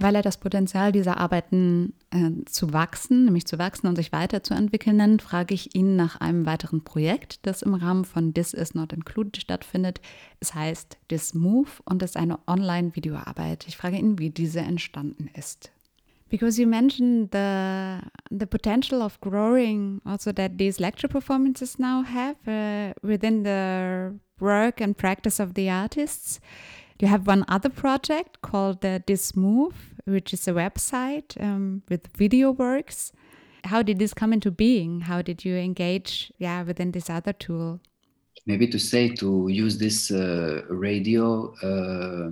weil er das Potenzial dieser Arbeiten äh, zu wachsen, nämlich zu wachsen und sich weiterzuentwickeln nennt, frage ich ihn nach einem weiteren Projekt, das im Rahmen von This Is Not Included stattfindet. Es heißt This Move und ist eine Online-Videoarbeit. Ich frage ihn, wie diese entstanden ist. Because you mentioned the the potential of growing, also that these lecture performances now have uh, within the work and practice of the artists. You have one other project called the This Move, which is a website um, with video works. How did this come into being? How did you engage, yeah, within this other tool? Maybe to say to use this uh, radio uh,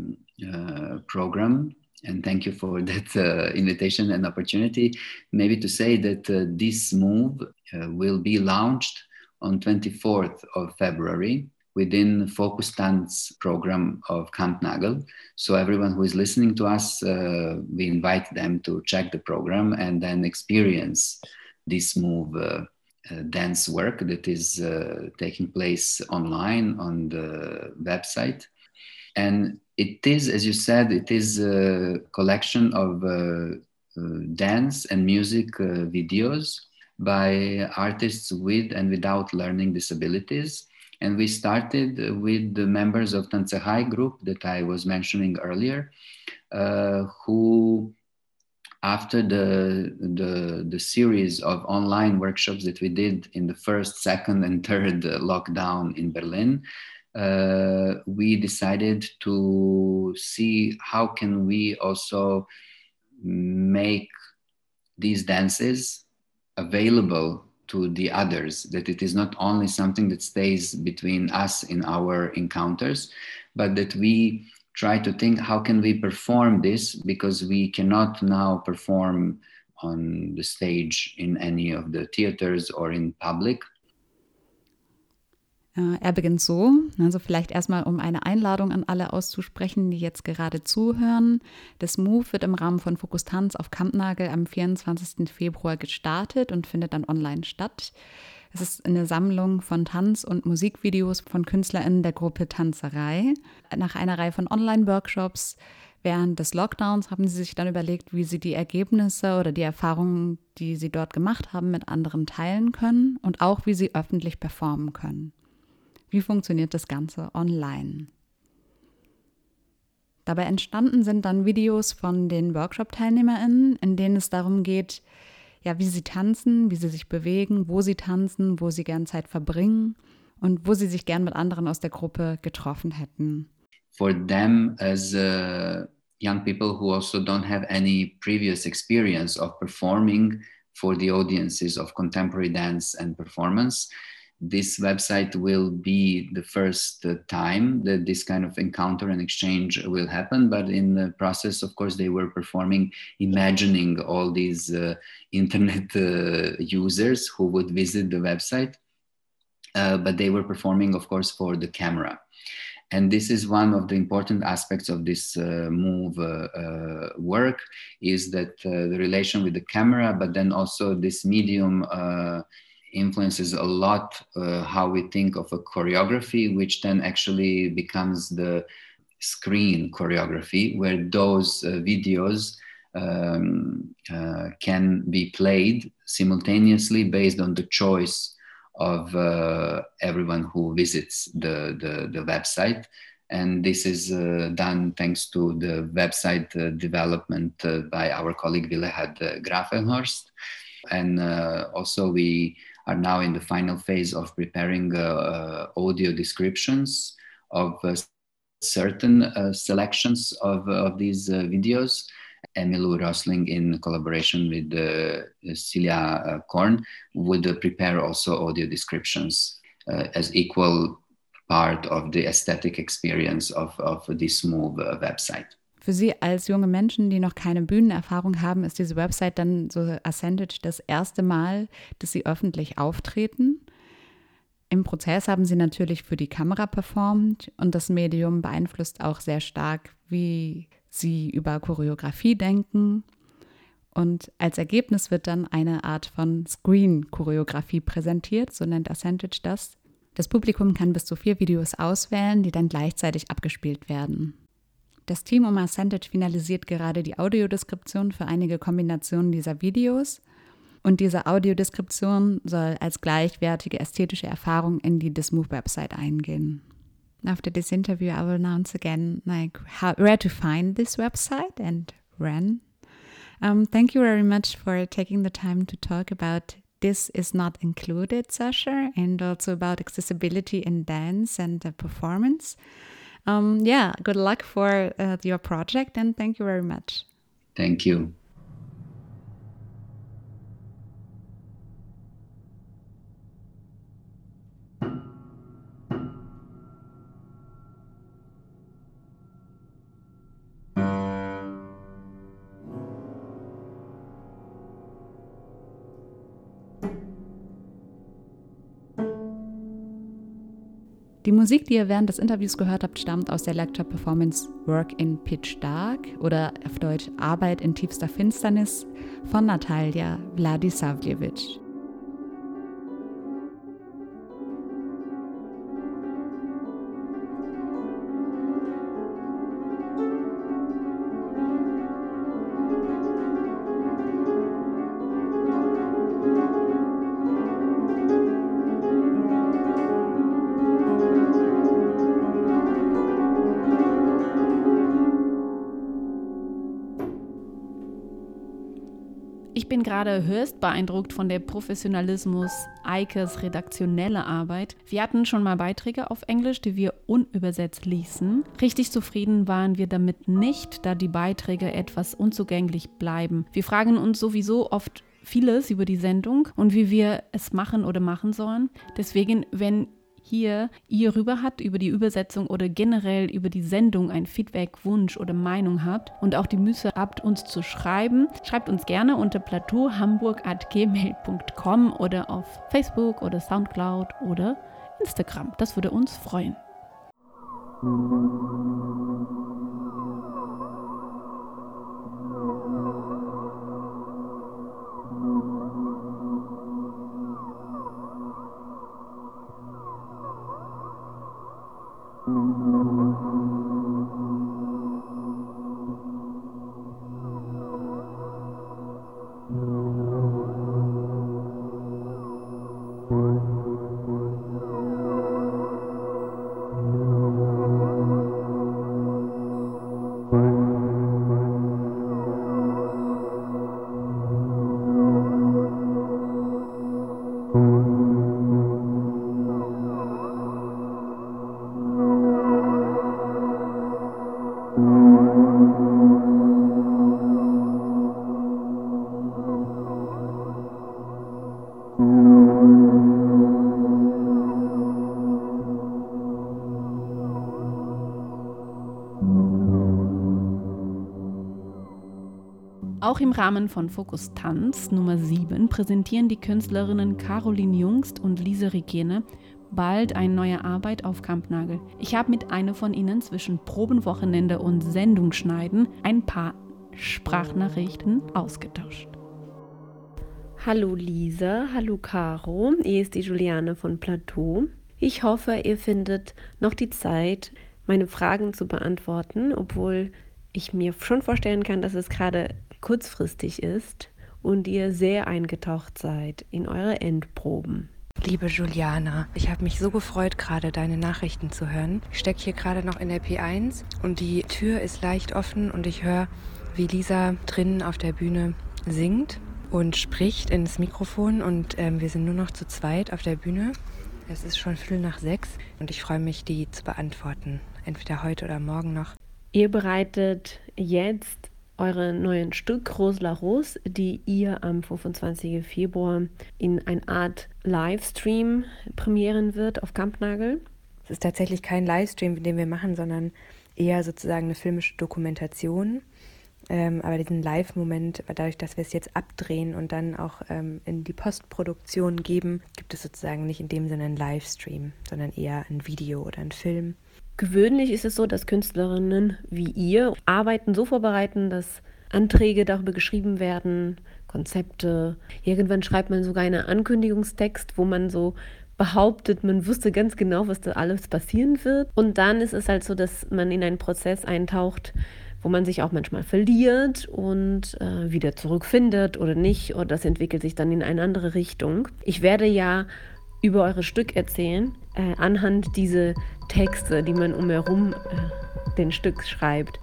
uh, program, and thank you for <laughs> that uh, invitation and opportunity. Maybe to say that uh, this move uh, will be launched on 24th of February within Focus Tanz program of Kampnagel. So everyone who is listening to us, uh, we invite them to check the program and then experience this move uh, uh, dance work that is taking place online on the website. And it is, as you said, it is a collection of uh, uh, dance and music videos by artists with and without learning disabilities. And we started with the members of Tanzahai group that I was mentioning earlier, uh, who after the, the, the, series of online workshops that we did in the first, second, and third lockdown in Berlin, uh, we decided to see how can we also make these dances available to the others, that it is not only something that stays between us in our encounters, but that we try to think how can we perform this because we cannot now perform on the stage in any of the theaters or in public er beginnt so, also vielleicht erstmal, um eine Einladung an alle auszusprechen, die jetzt gerade zuhören. Das Move wird im Rahmen von Fokus Tanz auf Kampnagel am 24. Februar gestartet und findet dann online statt. Es ist eine Sammlung von Tanz- und Musikvideos von KünstlerInnen der Gruppe Tanzerei. Nach einer Reihe von Online-Workshops während des Lockdowns haben sie sich dann überlegt, wie sie die Ergebnisse oder die Erfahrungen, die sie dort gemacht haben, mit anderen teilen können und auch wie sie öffentlich performen können. Wie funktioniert das Ganze online? Dabei entstanden sind dann Videos von den Workshop-TeilnehmerInnen, in denen es darum geht, ja, wie sie tanzen, wie sie sich bewegen, wo sie tanzen, wo sie gern Zeit verbringen und wo sie sich gern mit anderen aus der Gruppe getroffen hätten. For them as uh, young people who also don't have any previous experience of performing for the audiences of contemporary dance and performance, this website will be the first uh, time that this kind of encounter and exchange will happen. But in the process, of course, they were performing, imagining all these uh, <laughs> internet uh, users who would visit the website. Uh, but they were performing, of course, for the camera. And this is one of the important aspects of this uh, move uh, work is that the relation with the camera, but then also this medium influences a lot uh, how we think of a choreography, which then actually becomes the screen choreography, where those uh, videos um, uh, can be played simultaneously based on the choice of uh, everyone who visits the, the, the, website. And this is uh, done thanks to the website uh, development by our colleague Willehad Grafenhorst. And also we are now in the final phase of preparing uh, uh, audio descriptions of uh, certain selections of, of these videos. Emilu Rosling, in collaboration with uh, Celia Korn, would prepare also audio descriptions as equal part of the aesthetic experience of, of this Move website. Für Sie als junge Menschen, die noch keine Bühnenerfahrung haben, ist diese Website dann so Ascentage das erste Mal, dass Sie öffentlich auftreten. Im Prozess haben Sie natürlich für die Kamera performt und das Medium beeinflusst auch sehr stark, wie Sie über Choreografie denken. Und als Ergebnis wird dann eine Art von Screen-Choreografie präsentiert, so nennt Ascentage das. Das Publikum kann bis zu vier Videos auswählen, die dann gleichzeitig abgespielt werden. Das Team um Ascentage finalisiert gerade die Audiodeskription für einige Kombinationen dieser Videos. Und diese Audiodeskription soll als gleichwertige ästhetische Erfahrung in die Dismove Website eingehen. After this interview, I will announce again like how, where to find this website and when. Um, thank you very much for taking the time to talk about this is not included, Sasha, and also about accessibility in dance and performance. Um, yeah, good luck for uh, your project and thank you very much. Thank you. Die Musik, die ihr während des Interviews gehört habt, stammt aus der Lecture Performance Work in Pitch Dark oder auf Deutsch Arbeit in tiefster Finsternis von Natalia Vladisavljevic. Bin gerade höchst beeindruckt von der Professionalismus Eikes redaktionelle Arbeit. Wir hatten schon mal Beiträge auf Englisch, die wir unübersetzt ließen. Richtig zufrieden waren wir damit nicht, da die Beiträge etwas unzugänglich bleiben. Wir fragen uns sowieso oft vieles über die Sendung und wie wir es machen oder machen sollen. Deswegen, wenn hier ihr rüber hat über die Übersetzung oder generell über die Sendung ein Feedback, Wunsch oder Meinung habt und auch die Mühe habt, uns zu schreiben, schreibt uns gerne unter plateauhamburg.gmail.com oder auf Facebook oder Soundcloud oder Instagram. Das würde uns freuen. Auch im Rahmen von Fokus Tanz Nummer 7 präsentieren die Künstlerinnen Caroline Jungst und Lise Rikene bald eine neue Arbeit auf Kampnagel. Ich habe mit einer von ihnen zwischen Probenwochenende und Sendungsschneiden ein paar Sprachnachrichten ausgetauscht. Hallo Lisa, hallo Caro, hier ist die Juliane von Plateau. Ich hoffe, ihr findet noch die Zeit, meine Fragen zu beantworten, obwohl ich mir schon vorstellen kann, dass es gerade kurzfristig ist und ihr sehr eingetaucht seid in eure Endproben. Liebe Juliana, ich habe mich so gefreut, gerade deine Nachrichten zu hören. Ich stecke hier gerade noch in der P1 und die Tür ist leicht offen und ich höre, wie Lisa drinnen auf der Bühne singt und spricht ins Mikrofon und ähm, wir sind nur noch zu zweit auf der Bühne. Es ist schon Viertel nach sechs und ich freue mich, die zu beantworten. Entweder heute oder morgen noch. Ihr bereitet jetzt eure neuen Stück Rose la Rose, die ihr am 25. Februar in eine Art Livestream premieren wird auf Kampnagel. Es ist tatsächlich kein Livestream, den wir machen, sondern eher sozusagen eine filmische Dokumentation. Ähm, aber diesen Live-Moment, dadurch, dass wir es jetzt abdrehen und dann auch ähm, in die Postproduktion geben, gibt es sozusagen nicht in dem Sinne einen Livestream, sondern eher ein Video oder ein Film. Gewöhnlich ist es so, dass Künstlerinnen wie ihr Arbeiten so vorbereiten, dass Anträge darüber geschrieben werden, Konzepte. Irgendwann schreibt man sogar einen Ankündigungstext, wo man so behauptet, man wusste ganz genau, was da alles passieren wird. Und dann ist es halt so, dass man in einen Prozess eintaucht, wo man sich auch manchmal verliert und äh, wieder zurückfindet oder nicht. Oder das entwickelt sich dann in eine andere Richtung. Ich werde ja über eure Stück erzählen, äh, anhand dieser Texte, die man umherum äh, den Stück schreibt.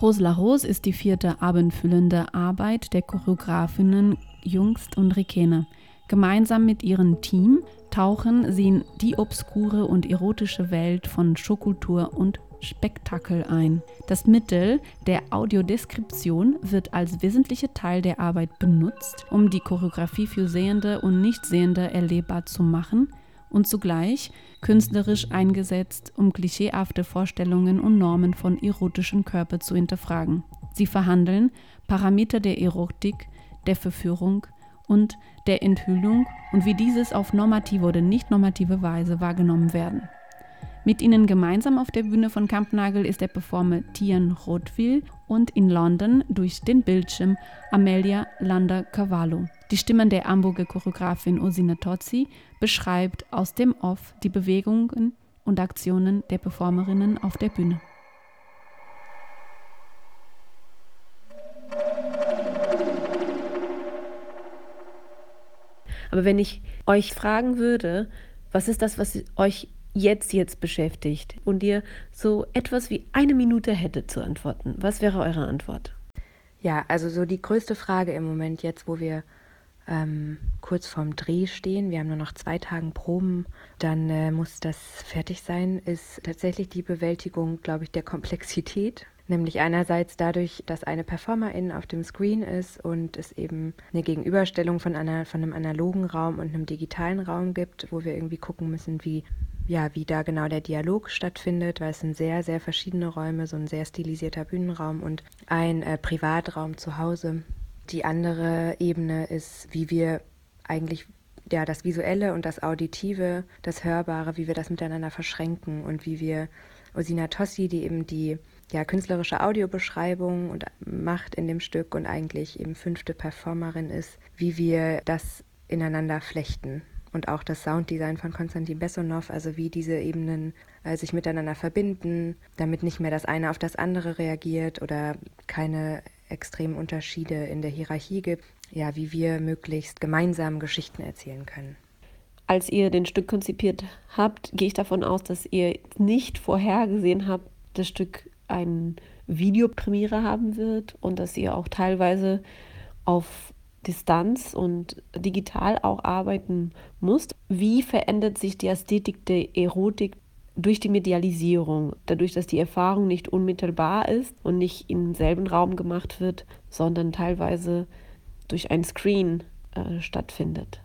Rose la Rose ist die vierte abendfüllende Arbeit der Choreografinnen Jungst und Rikene. Gemeinsam mit ihrem Team tauchen sie in die obskure und erotische Welt von Showkultur und Spektakel ein. Das Mittel der Audiodeskription wird als wesentlicher Teil der Arbeit benutzt, um die Choreografie für Sehende und Nichtsehende erlebbar zu machen und zugleich künstlerisch eingesetzt, um klischeehafte Vorstellungen und Normen von erotischen Körper zu hinterfragen. Sie verhandeln Parameter der Erotik, der Verführung und der Enthüllung und wie dieses auf normative oder nicht normative Weise wahrgenommen werden. Mit ihnen gemeinsam auf der Bühne von Kampnagel ist der Performer Tian Rothwil und in London durch den Bildschirm Amelia Landa-Cavallo. Die Stimmen der Hamburger Choreografin Osina Tozzi beschreibt aus dem Off die Bewegungen und Aktionen der Performerinnen auf der Bühne. Aber wenn ich euch fragen würde, was ist das, was euch jetzt jetzt beschäftigt und ihr so etwas wie eine Minute hättet zu antworten, was wäre eure Antwort? Ja, also so die größte Frage im Moment jetzt, wo wir ähm, kurz vorm Dreh stehen, wir haben nur noch zwei Tage Proben, dann äh, muss das fertig sein, ist tatsächlich die Bewältigung, glaube ich, der Komplexität. Nämlich einerseits dadurch, dass eine Performerin auf dem Screen ist und es eben eine Gegenüberstellung von, einer, von einem analogen Raum und einem digitalen Raum gibt, wo wir irgendwie gucken müssen, wie ja, wie da genau der Dialog stattfindet, weil es sind sehr, sehr verschiedene Räume, so ein sehr stilisierter Bühnenraum und ein äh, Privatraum zu Hause. Die andere Ebene ist, wie wir eigentlich ja, das Visuelle und das Auditive, das Hörbare, wie wir das miteinander verschränken und wie wir Osina Tossi, die eben die ja, künstlerische Audiobeschreibung und macht in dem Stück und eigentlich eben fünfte Performerin ist, wie wir das ineinander flechten. Und auch das Sounddesign von Konstantin Bessonov, also wie diese Ebenen äh, sich miteinander verbinden, damit nicht mehr das eine auf das andere reagiert oder keine extremen Unterschiede in der Hierarchie gibt, ja, wie wir möglichst gemeinsam Geschichten erzählen können. Als ihr den Stück konzipiert habt, gehe ich davon aus, dass ihr nicht vorhergesehen habt, das Stück eine Videopremiere haben wird und dass ihr auch teilweise auf Distanz und digital auch arbeiten musst. Wie verändert sich die Ästhetik der Erotik durch die Medialisierung, dadurch, dass die Erfahrung nicht unmittelbar ist und nicht im selben Raum gemacht wird, sondern teilweise durch ein Screen äh, stattfindet?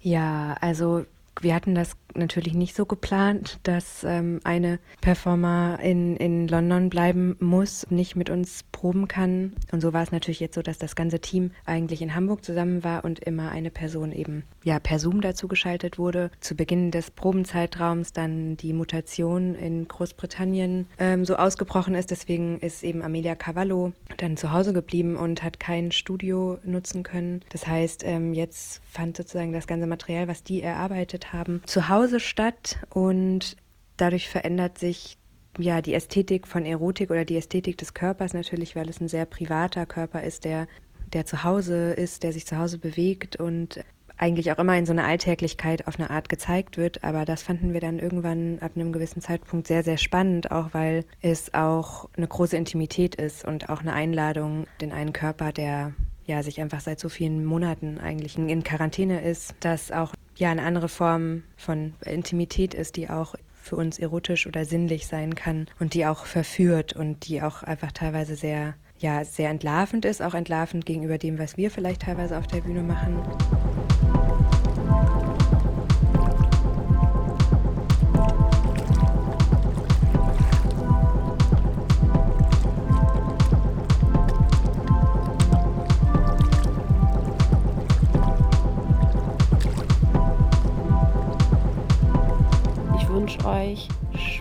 Ja, also wir hatten das natürlich nicht so geplant, dass ähm, eine Performer in, in London bleiben muss, nicht mit uns proben kann. Und so war es natürlich jetzt so, dass das ganze Team eigentlich in Hamburg zusammen war und immer eine Person eben ja per Zoom dazu geschaltet wurde. Zu Beginn des Probenzeitraums dann die Mutation in Großbritannien ähm, so ausgebrochen ist. Deswegen ist eben Amelia Cavallo dann zu Hause geblieben und hat kein Studio nutzen können. Das heißt, ähm, jetzt fand sozusagen das ganze Material, was die erarbeitet haben, zu Hause Hause statt und dadurch verändert sich ja die Ästhetik von Erotik oder die Ästhetik des Körpers natürlich, weil es ein sehr privater Körper ist, der der zu Hause ist, der sich zu Hause bewegt und eigentlich auch immer in so einer Alltäglichkeit auf eine Art gezeigt wird. Aber das fanden wir dann irgendwann ab einem gewissen Zeitpunkt sehr, sehr spannend, auch weil es auch eine große Intimität ist und auch eine Einladung in einen Körper, der ja sich einfach seit so vielen Monaten eigentlich in Quarantäne ist, dass auch ja eine andere Form von Intimität ist, die auch für uns erotisch oder sinnlich sein kann und die auch verführt und die auch einfach teilweise sehr ja sehr entlarvend ist, auch entlarvend gegenüber dem, was wir vielleicht teilweise auf der Bühne machen.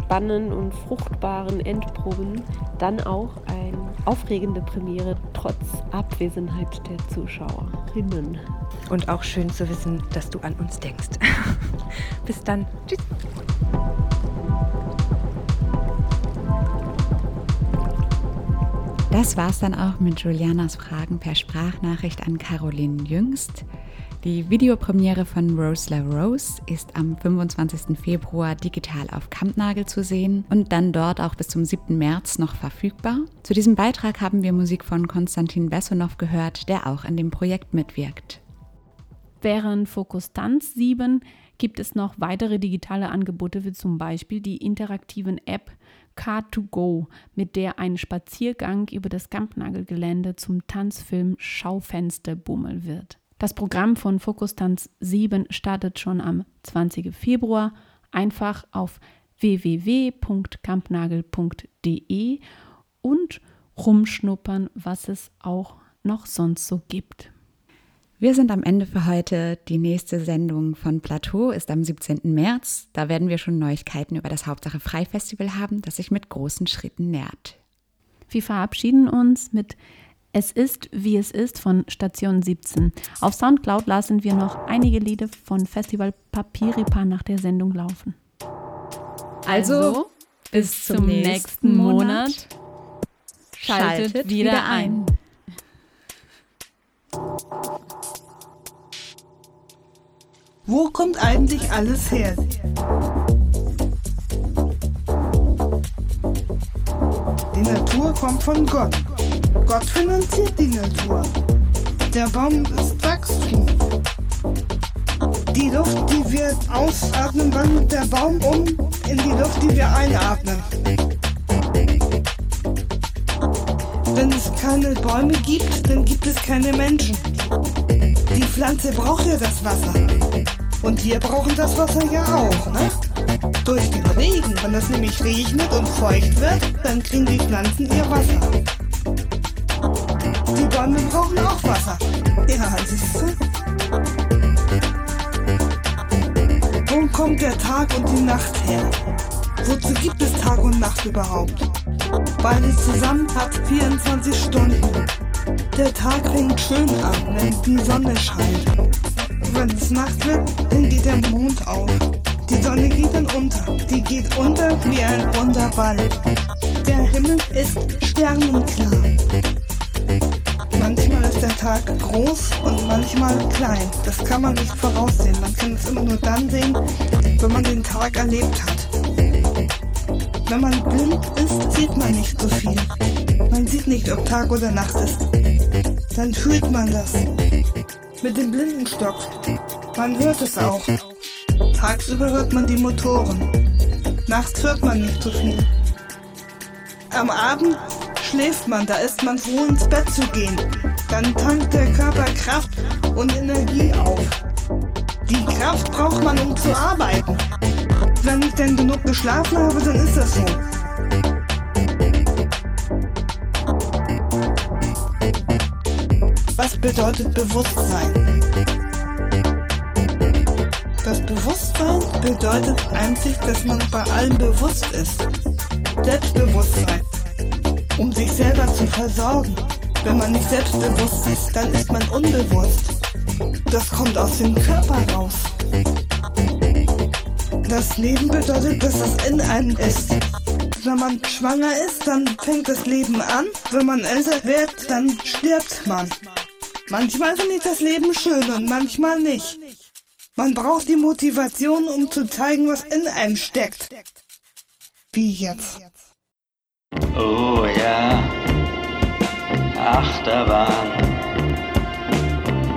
Spannenden und fruchtbaren Endproben dann auch eine aufregende Premiere trotz Abwesenheit der Zuschauerinnen. Und auch schön zu wissen, dass du an uns denkst. <laughs> Bis dann. Tschüss. Das war's dann auch mit Julianas Fragen per Sprachnachricht an Caroline Jüngst. Die Videopremiere von Rose La Rose ist am 25. Februar digital auf Kampnagel zu sehen und dann dort auch bis zum 7. März noch verfügbar. Zu diesem Beitrag haben wir Musik von Konstantin Bessonow gehört, der auch in dem Projekt mitwirkt. Während Fokus Tanz 7 gibt es noch weitere digitale Angebote, wie zum Beispiel die interaktiven App Car2Go, mit der ein Spaziergang über das Kampnagelgelände zum Tanzfilm Schaufenster bummeln wird. Das Programm von Fokus Tanz 7 startet schon am 20. Februar. Einfach auf www.kampnagel.de und rumschnuppern, was es auch noch sonst so gibt. Wir sind am Ende für heute. Die nächste Sendung von Plateau ist am 17. März. Da werden wir schon Neuigkeiten über das Hauptsache Frei Festival haben, das sich mit großen Schritten nähert. Wir verabschieden uns mit Es ist, wie es ist von Station 17. Auf Soundcloud lassen wir noch einige Lieder von Festival Papiripa nach der Sendung laufen. Also, bis zum, nächsten Monat. Schaltet, Schaltet wieder ein. Wo kommt eigentlich alles her? Die Natur kommt von Gott. Gott finanziert die Natur. Der Baum ist Wachstum. Die Luft, die wir ausatmen, wandelt der Baum um in die Luft, die wir einatmen. Wenn es keine Bäume gibt, dann gibt es keine Menschen. Die Pflanze braucht ja das Wasser. Und wir brauchen das Wasser ja auch, ne? Durch den Regen, wenn es nämlich regnet und feucht wird, dann kriegen die Pflanzen ihr Wasser. Die Bäume brauchen auch Wasser. Ja, siehst du? Wo kommt der Tag und die Nacht her? Wozu gibt es Tag und Nacht überhaupt? Beides zusammen hat 24 Stunden. Der Tag fängt schön an, wenn die Sonne scheint wenn es Nacht wird, dann geht der Mond auf. Die Sonne geht dann unter. Die geht unter wie ein runder Ball. Der Himmel ist sternenklar. Manchmal ist der Tag groß und manchmal klein. Das kann man nicht voraussehen. Man kann es immer nur dann sehen, wenn man den Tag erlebt hat. Wenn man blind ist, sieht man nicht so viel. Man sieht nicht, ob Tag oder Nacht ist. Dann fühlt man das mit dem Blindenstock. Man hört es auch. Tagsüber hört man die Motoren. Nachts hört man nicht so viel. Am Abend schläft man, da ist man froh ins Bett zu gehen. Dann tankt der Körper Kraft und Energie auf. Die Kraft braucht man, um zu arbeiten. Wenn ich denn genug geschlafen habe, dann ist das so. Was bedeutet Bewusstsein? Das Bewusstsein bedeutet einzig, dass man bei allem bewusst ist. Selbstbewusstsein. Um sich selber zu versorgen. Wenn man nicht selbstbewusst ist, dann ist man unbewusst. Das kommt aus dem Körper raus. Das Leben bedeutet, dass es in einem ist. Wenn man schwanger ist, dann fängt das Leben an. Wenn man älter wird, dann stirbt man. Manchmal finde ich das Leben schön und manchmal nicht. Man braucht die Motivation, um zu zeigen, was in einem steckt. Wie jetzt. Oh ja, Achterbahn.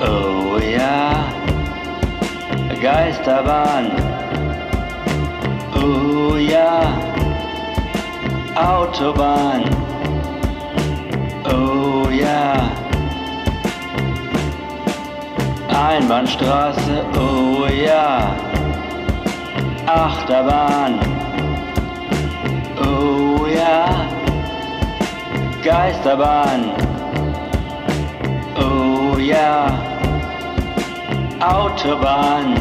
Oh ja, Geisterbahn. Oh ja, Autobahn. Oh ja. Einbahnstraße, oh ja. Achterbahn, oh ja. Geisterbahn, oh ja. Autobahn,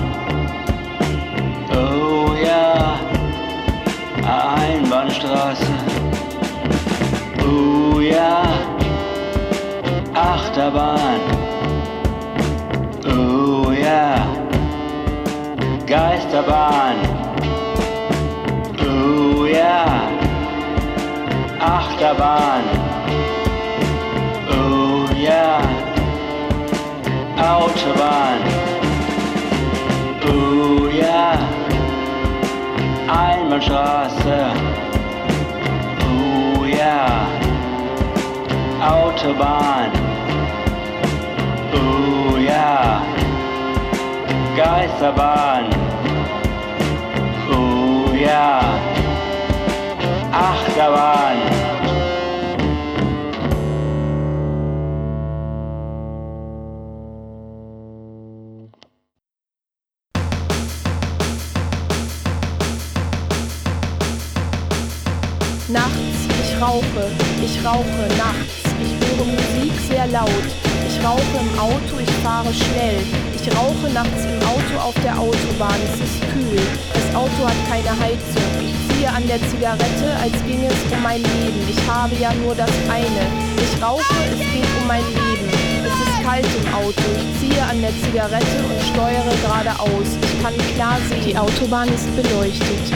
oh ja. Einbahnstraße. Oh ja, Achterbahn. Oh ja, Geisterbahn. Oh ja, Achterbahn. Oh ja, Autobahn. Oh ja, Einbahnstraße. Oh ja, Autobahn. Oh ja, Geisterbahn. Oh ja, Achterbahn. Nachts, ich rauche, ich rauche nachts. Ich höre Musik sehr laut. Ich rauche im Auto, ich fahre schnell. Ich rauche nachts im Auto auf der Autobahn. Es ist kühl. Das Auto hat keine Heizung. Ich ziehe an der Zigarette, als ging es um mein Leben. Ich habe ja nur das eine. Ich rauche, es geht um mein Leben. Es ist kalt im Auto. Ich ziehe an der Zigarette und steuere geradeaus. Ich kann klar sehen. Die Autobahn ist beleuchtet.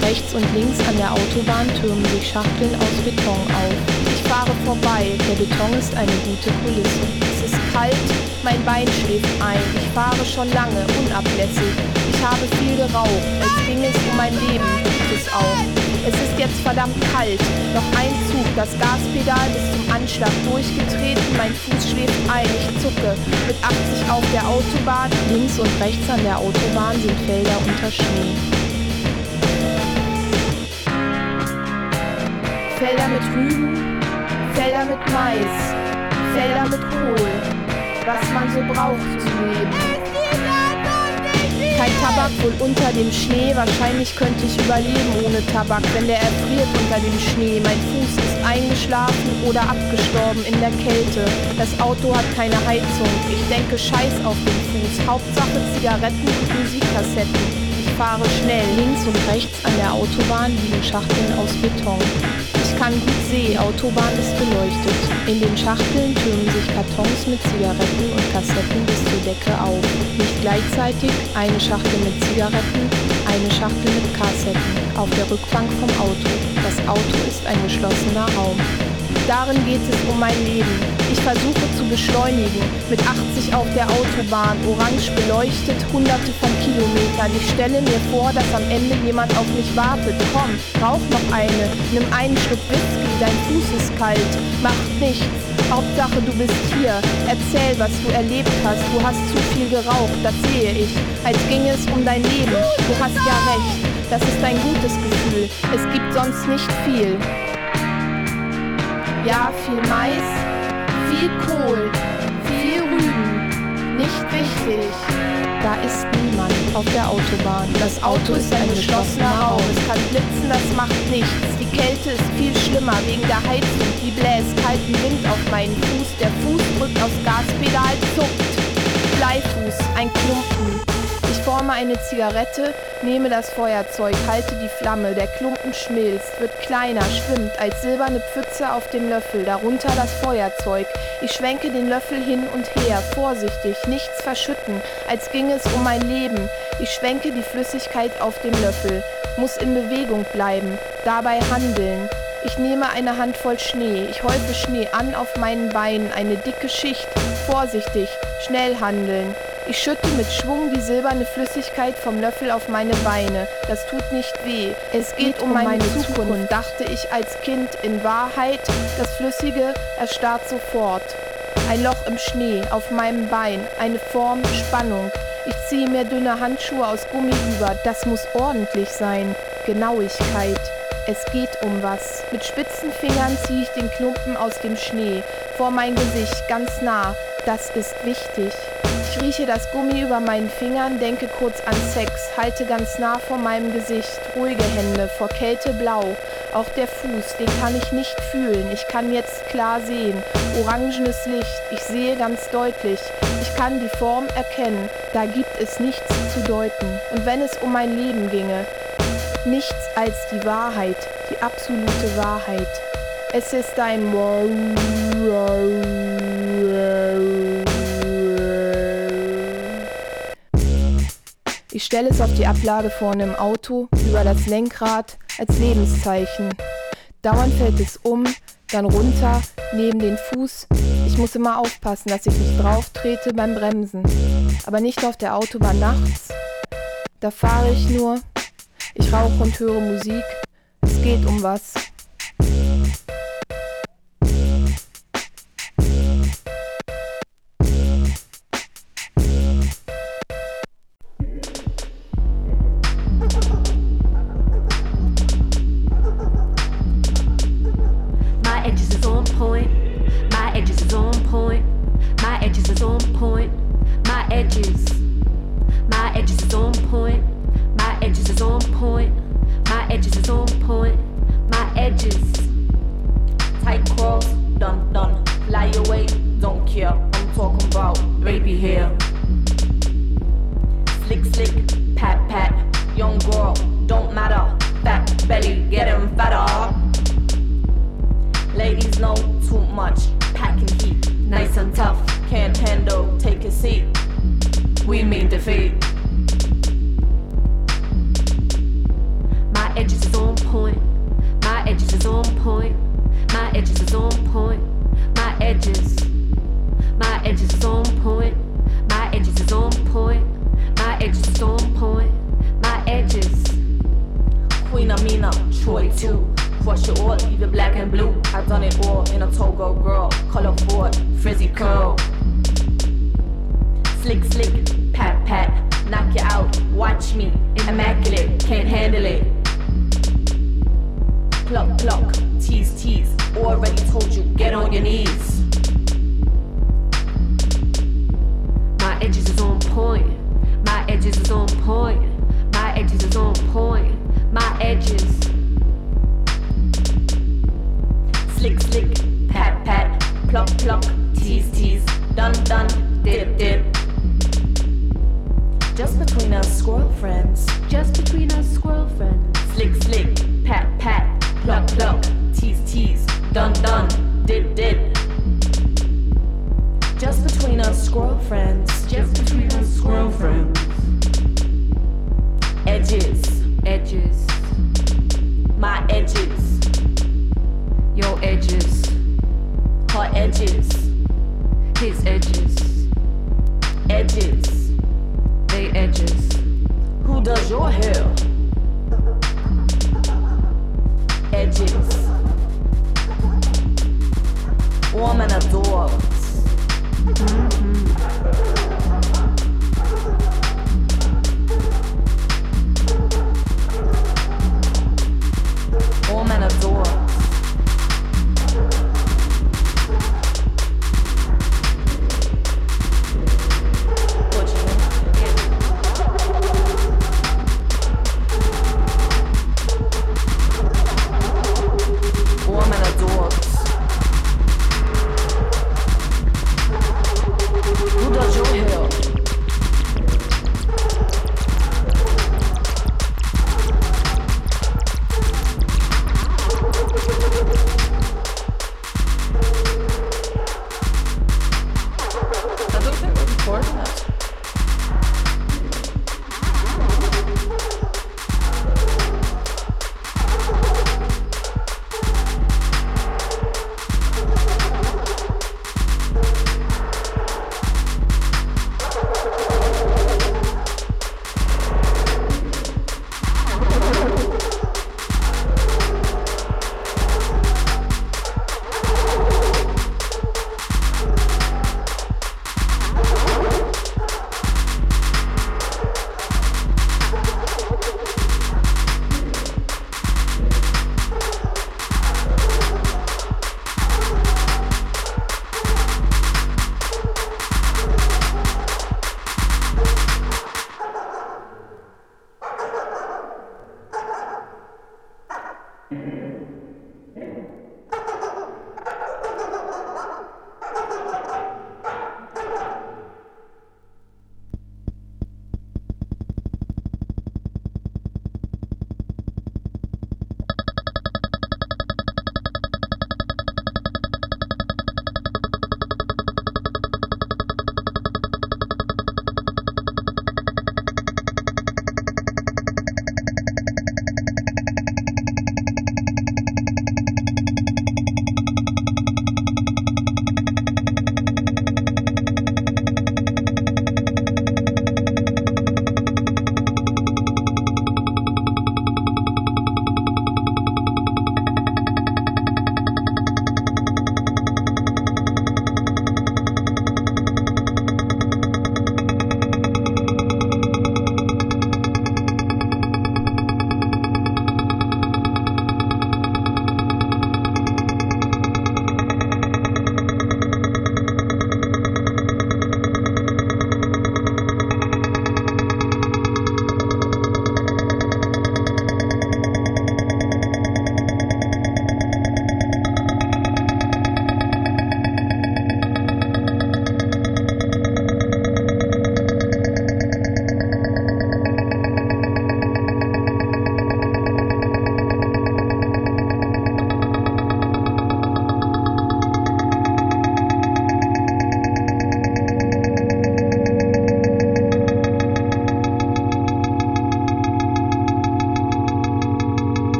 Rechts und links an der Autobahn türmen sich Schachteln aus Beton auf. Ich fahre vorbei, der Beton ist eine gute Kulisse. Kalt, mein Bein schläft ein. Ich fahre schon lange, unablässig. Ich habe viel geraucht, als ging es um mein Leben, tut es auch. Es ist jetzt verdammt kalt. Noch ein Zug, das Gaspedal bis zum Anschlag durchgetreten, mein Fuß schläft ein, ich zucke. Mit 80 auf der Autobahn, links und rechts an der Autobahn sind Felder unter Schnee. Felder mit Rüben, Felder mit Mais, Felder mit Kohl, was man so braucht zum Leben. Kein Tabak wohl unter dem Schnee, wahrscheinlich könnte ich überleben ohne Tabak, wenn der erfriert unter dem Schnee. Mein Fuß ist eingeschlafen oder abgestorben in der Kälte. Das Auto hat keine Heizung. Ich denke Scheiß auf den Fuß. Hauptsache Zigaretten und Musikkassetten. Ich fahre schnell. Links und rechts an der Autobahn liegen Schachteln aus Beton. Ich kann gut sehen, Autobahn ist beleuchtet. In den Schachteln türmen sich Kartons mit Zigaretten und Kassetten bis zur Decke auf. Nicht gleichzeitig eine Schachtel mit Zigaretten, eine Schachtel mit Kassetten auf der Rückbank vom Auto. Das Auto ist ein geschlossener Raum. Darin geht es um mein Leben. Ich versuche zu beschleunigen. Mit 80 auf der Autobahn, orange beleuchtet, hunderte von Kilometern. Ich stelle mir vor, dass am Ende jemand auf mich wartet. Komm, rauch noch eine. Nimm einen Schluck Whisky, dein Fuß ist kalt. Macht nichts. Hauptsache, du bist hier. Erzähl, was du erlebt hast. Du hast zu viel geraucht, das sehe ich. Als ginge es um dein Leben. Du hast ja recht. Das ist ein gutes Gefühl. Es gibt sonst nicht viel. Ja, viel Mais, viel Kohl, viel Rüben. Nicht wichtig. Da ist niemand auf der Autobahn. Das Auto ist ein geschlossener Raum. Es kann blitzen, das macht nichts. Die Kälte ist viel schlimmer wegen der Heizung. Die bläst kalten Wind auf meinen Fuß. Der Fuß drückt aufs Gaspedal, zuckt. Bleifuß, ein Klumpen. Forme eine Zigarette, nehme das Feuerzeug, halte die Flamme, der Klumpen schmilzt, wird kleiner, schwimmt als silberne Pfütze auf dem Löffel, darunter das Feuerzeug. Ich schwenke den Löffel hin und her, vorsichtig, nichts verschütten, als ginge es um mein Leben. Ich schwenke die Flüssigkeit auf dem Löffel, muss in Bewegung bleiben, dabei handeln. Ich nehme eine Handvoll Schnee, ich häufe Schnee an auf meinen Beinen, eine dicke Schicht, vorsichtig, schnell handeln. Ich schütte mit Schwung die silberne Flüssigkeit vom Löffel auf meine Beine. Das tut nicht weh. Es geht um meine Zukunft, dachte ich als Kind. In Wahrheit, das Flüssige erstarrt sofort. Ein Loch im Schnee auf meinem Bein, eine Form Spannung. Ich ziehe mir dünne Handschuhe aus Gummi über. Das muss ordentlich sein. Genauigkeit. Es geht um was. Mit spitzen Fingern ziehe ich den Klumpen aus dem Schnee. Vor mein Gesicht, ganz nah. Das ist wichtig. Ich rieche das Gummi über meinen Fingern, denke kurz an Sex, halte ganz nah vor meinem Gesicht, ruhige Hände, vor Kälte blau. Auch der Fuß, den kann ich nicht fühlen. Ich kann jetzt klar sehen. Orangenes Licht, ich sehe ganz deutlich. Ich kann die Form erkennen. Da gibt es nichts zu deuten. Und wenn es um mein Leben ginge, Nichts als die Wahrheit, die absolute Wahrheit. Es ist ein Ich stelle es auf die Ablage vorne im Auto, über das Lenkrad, als Lebenszeichen. Dauernd fällt es um, dann runter, neben den Fuß. Ich muss immer aufpassen, dass ich nicht drauf trete beim Bremsen. Aber nicht auf der Autobahn nachts. Da fahre ich nur. Ich rauche und höre Musik. Es geht um was.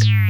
Cheers.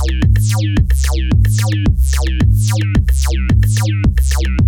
Sound, sound, sound, sound, sound,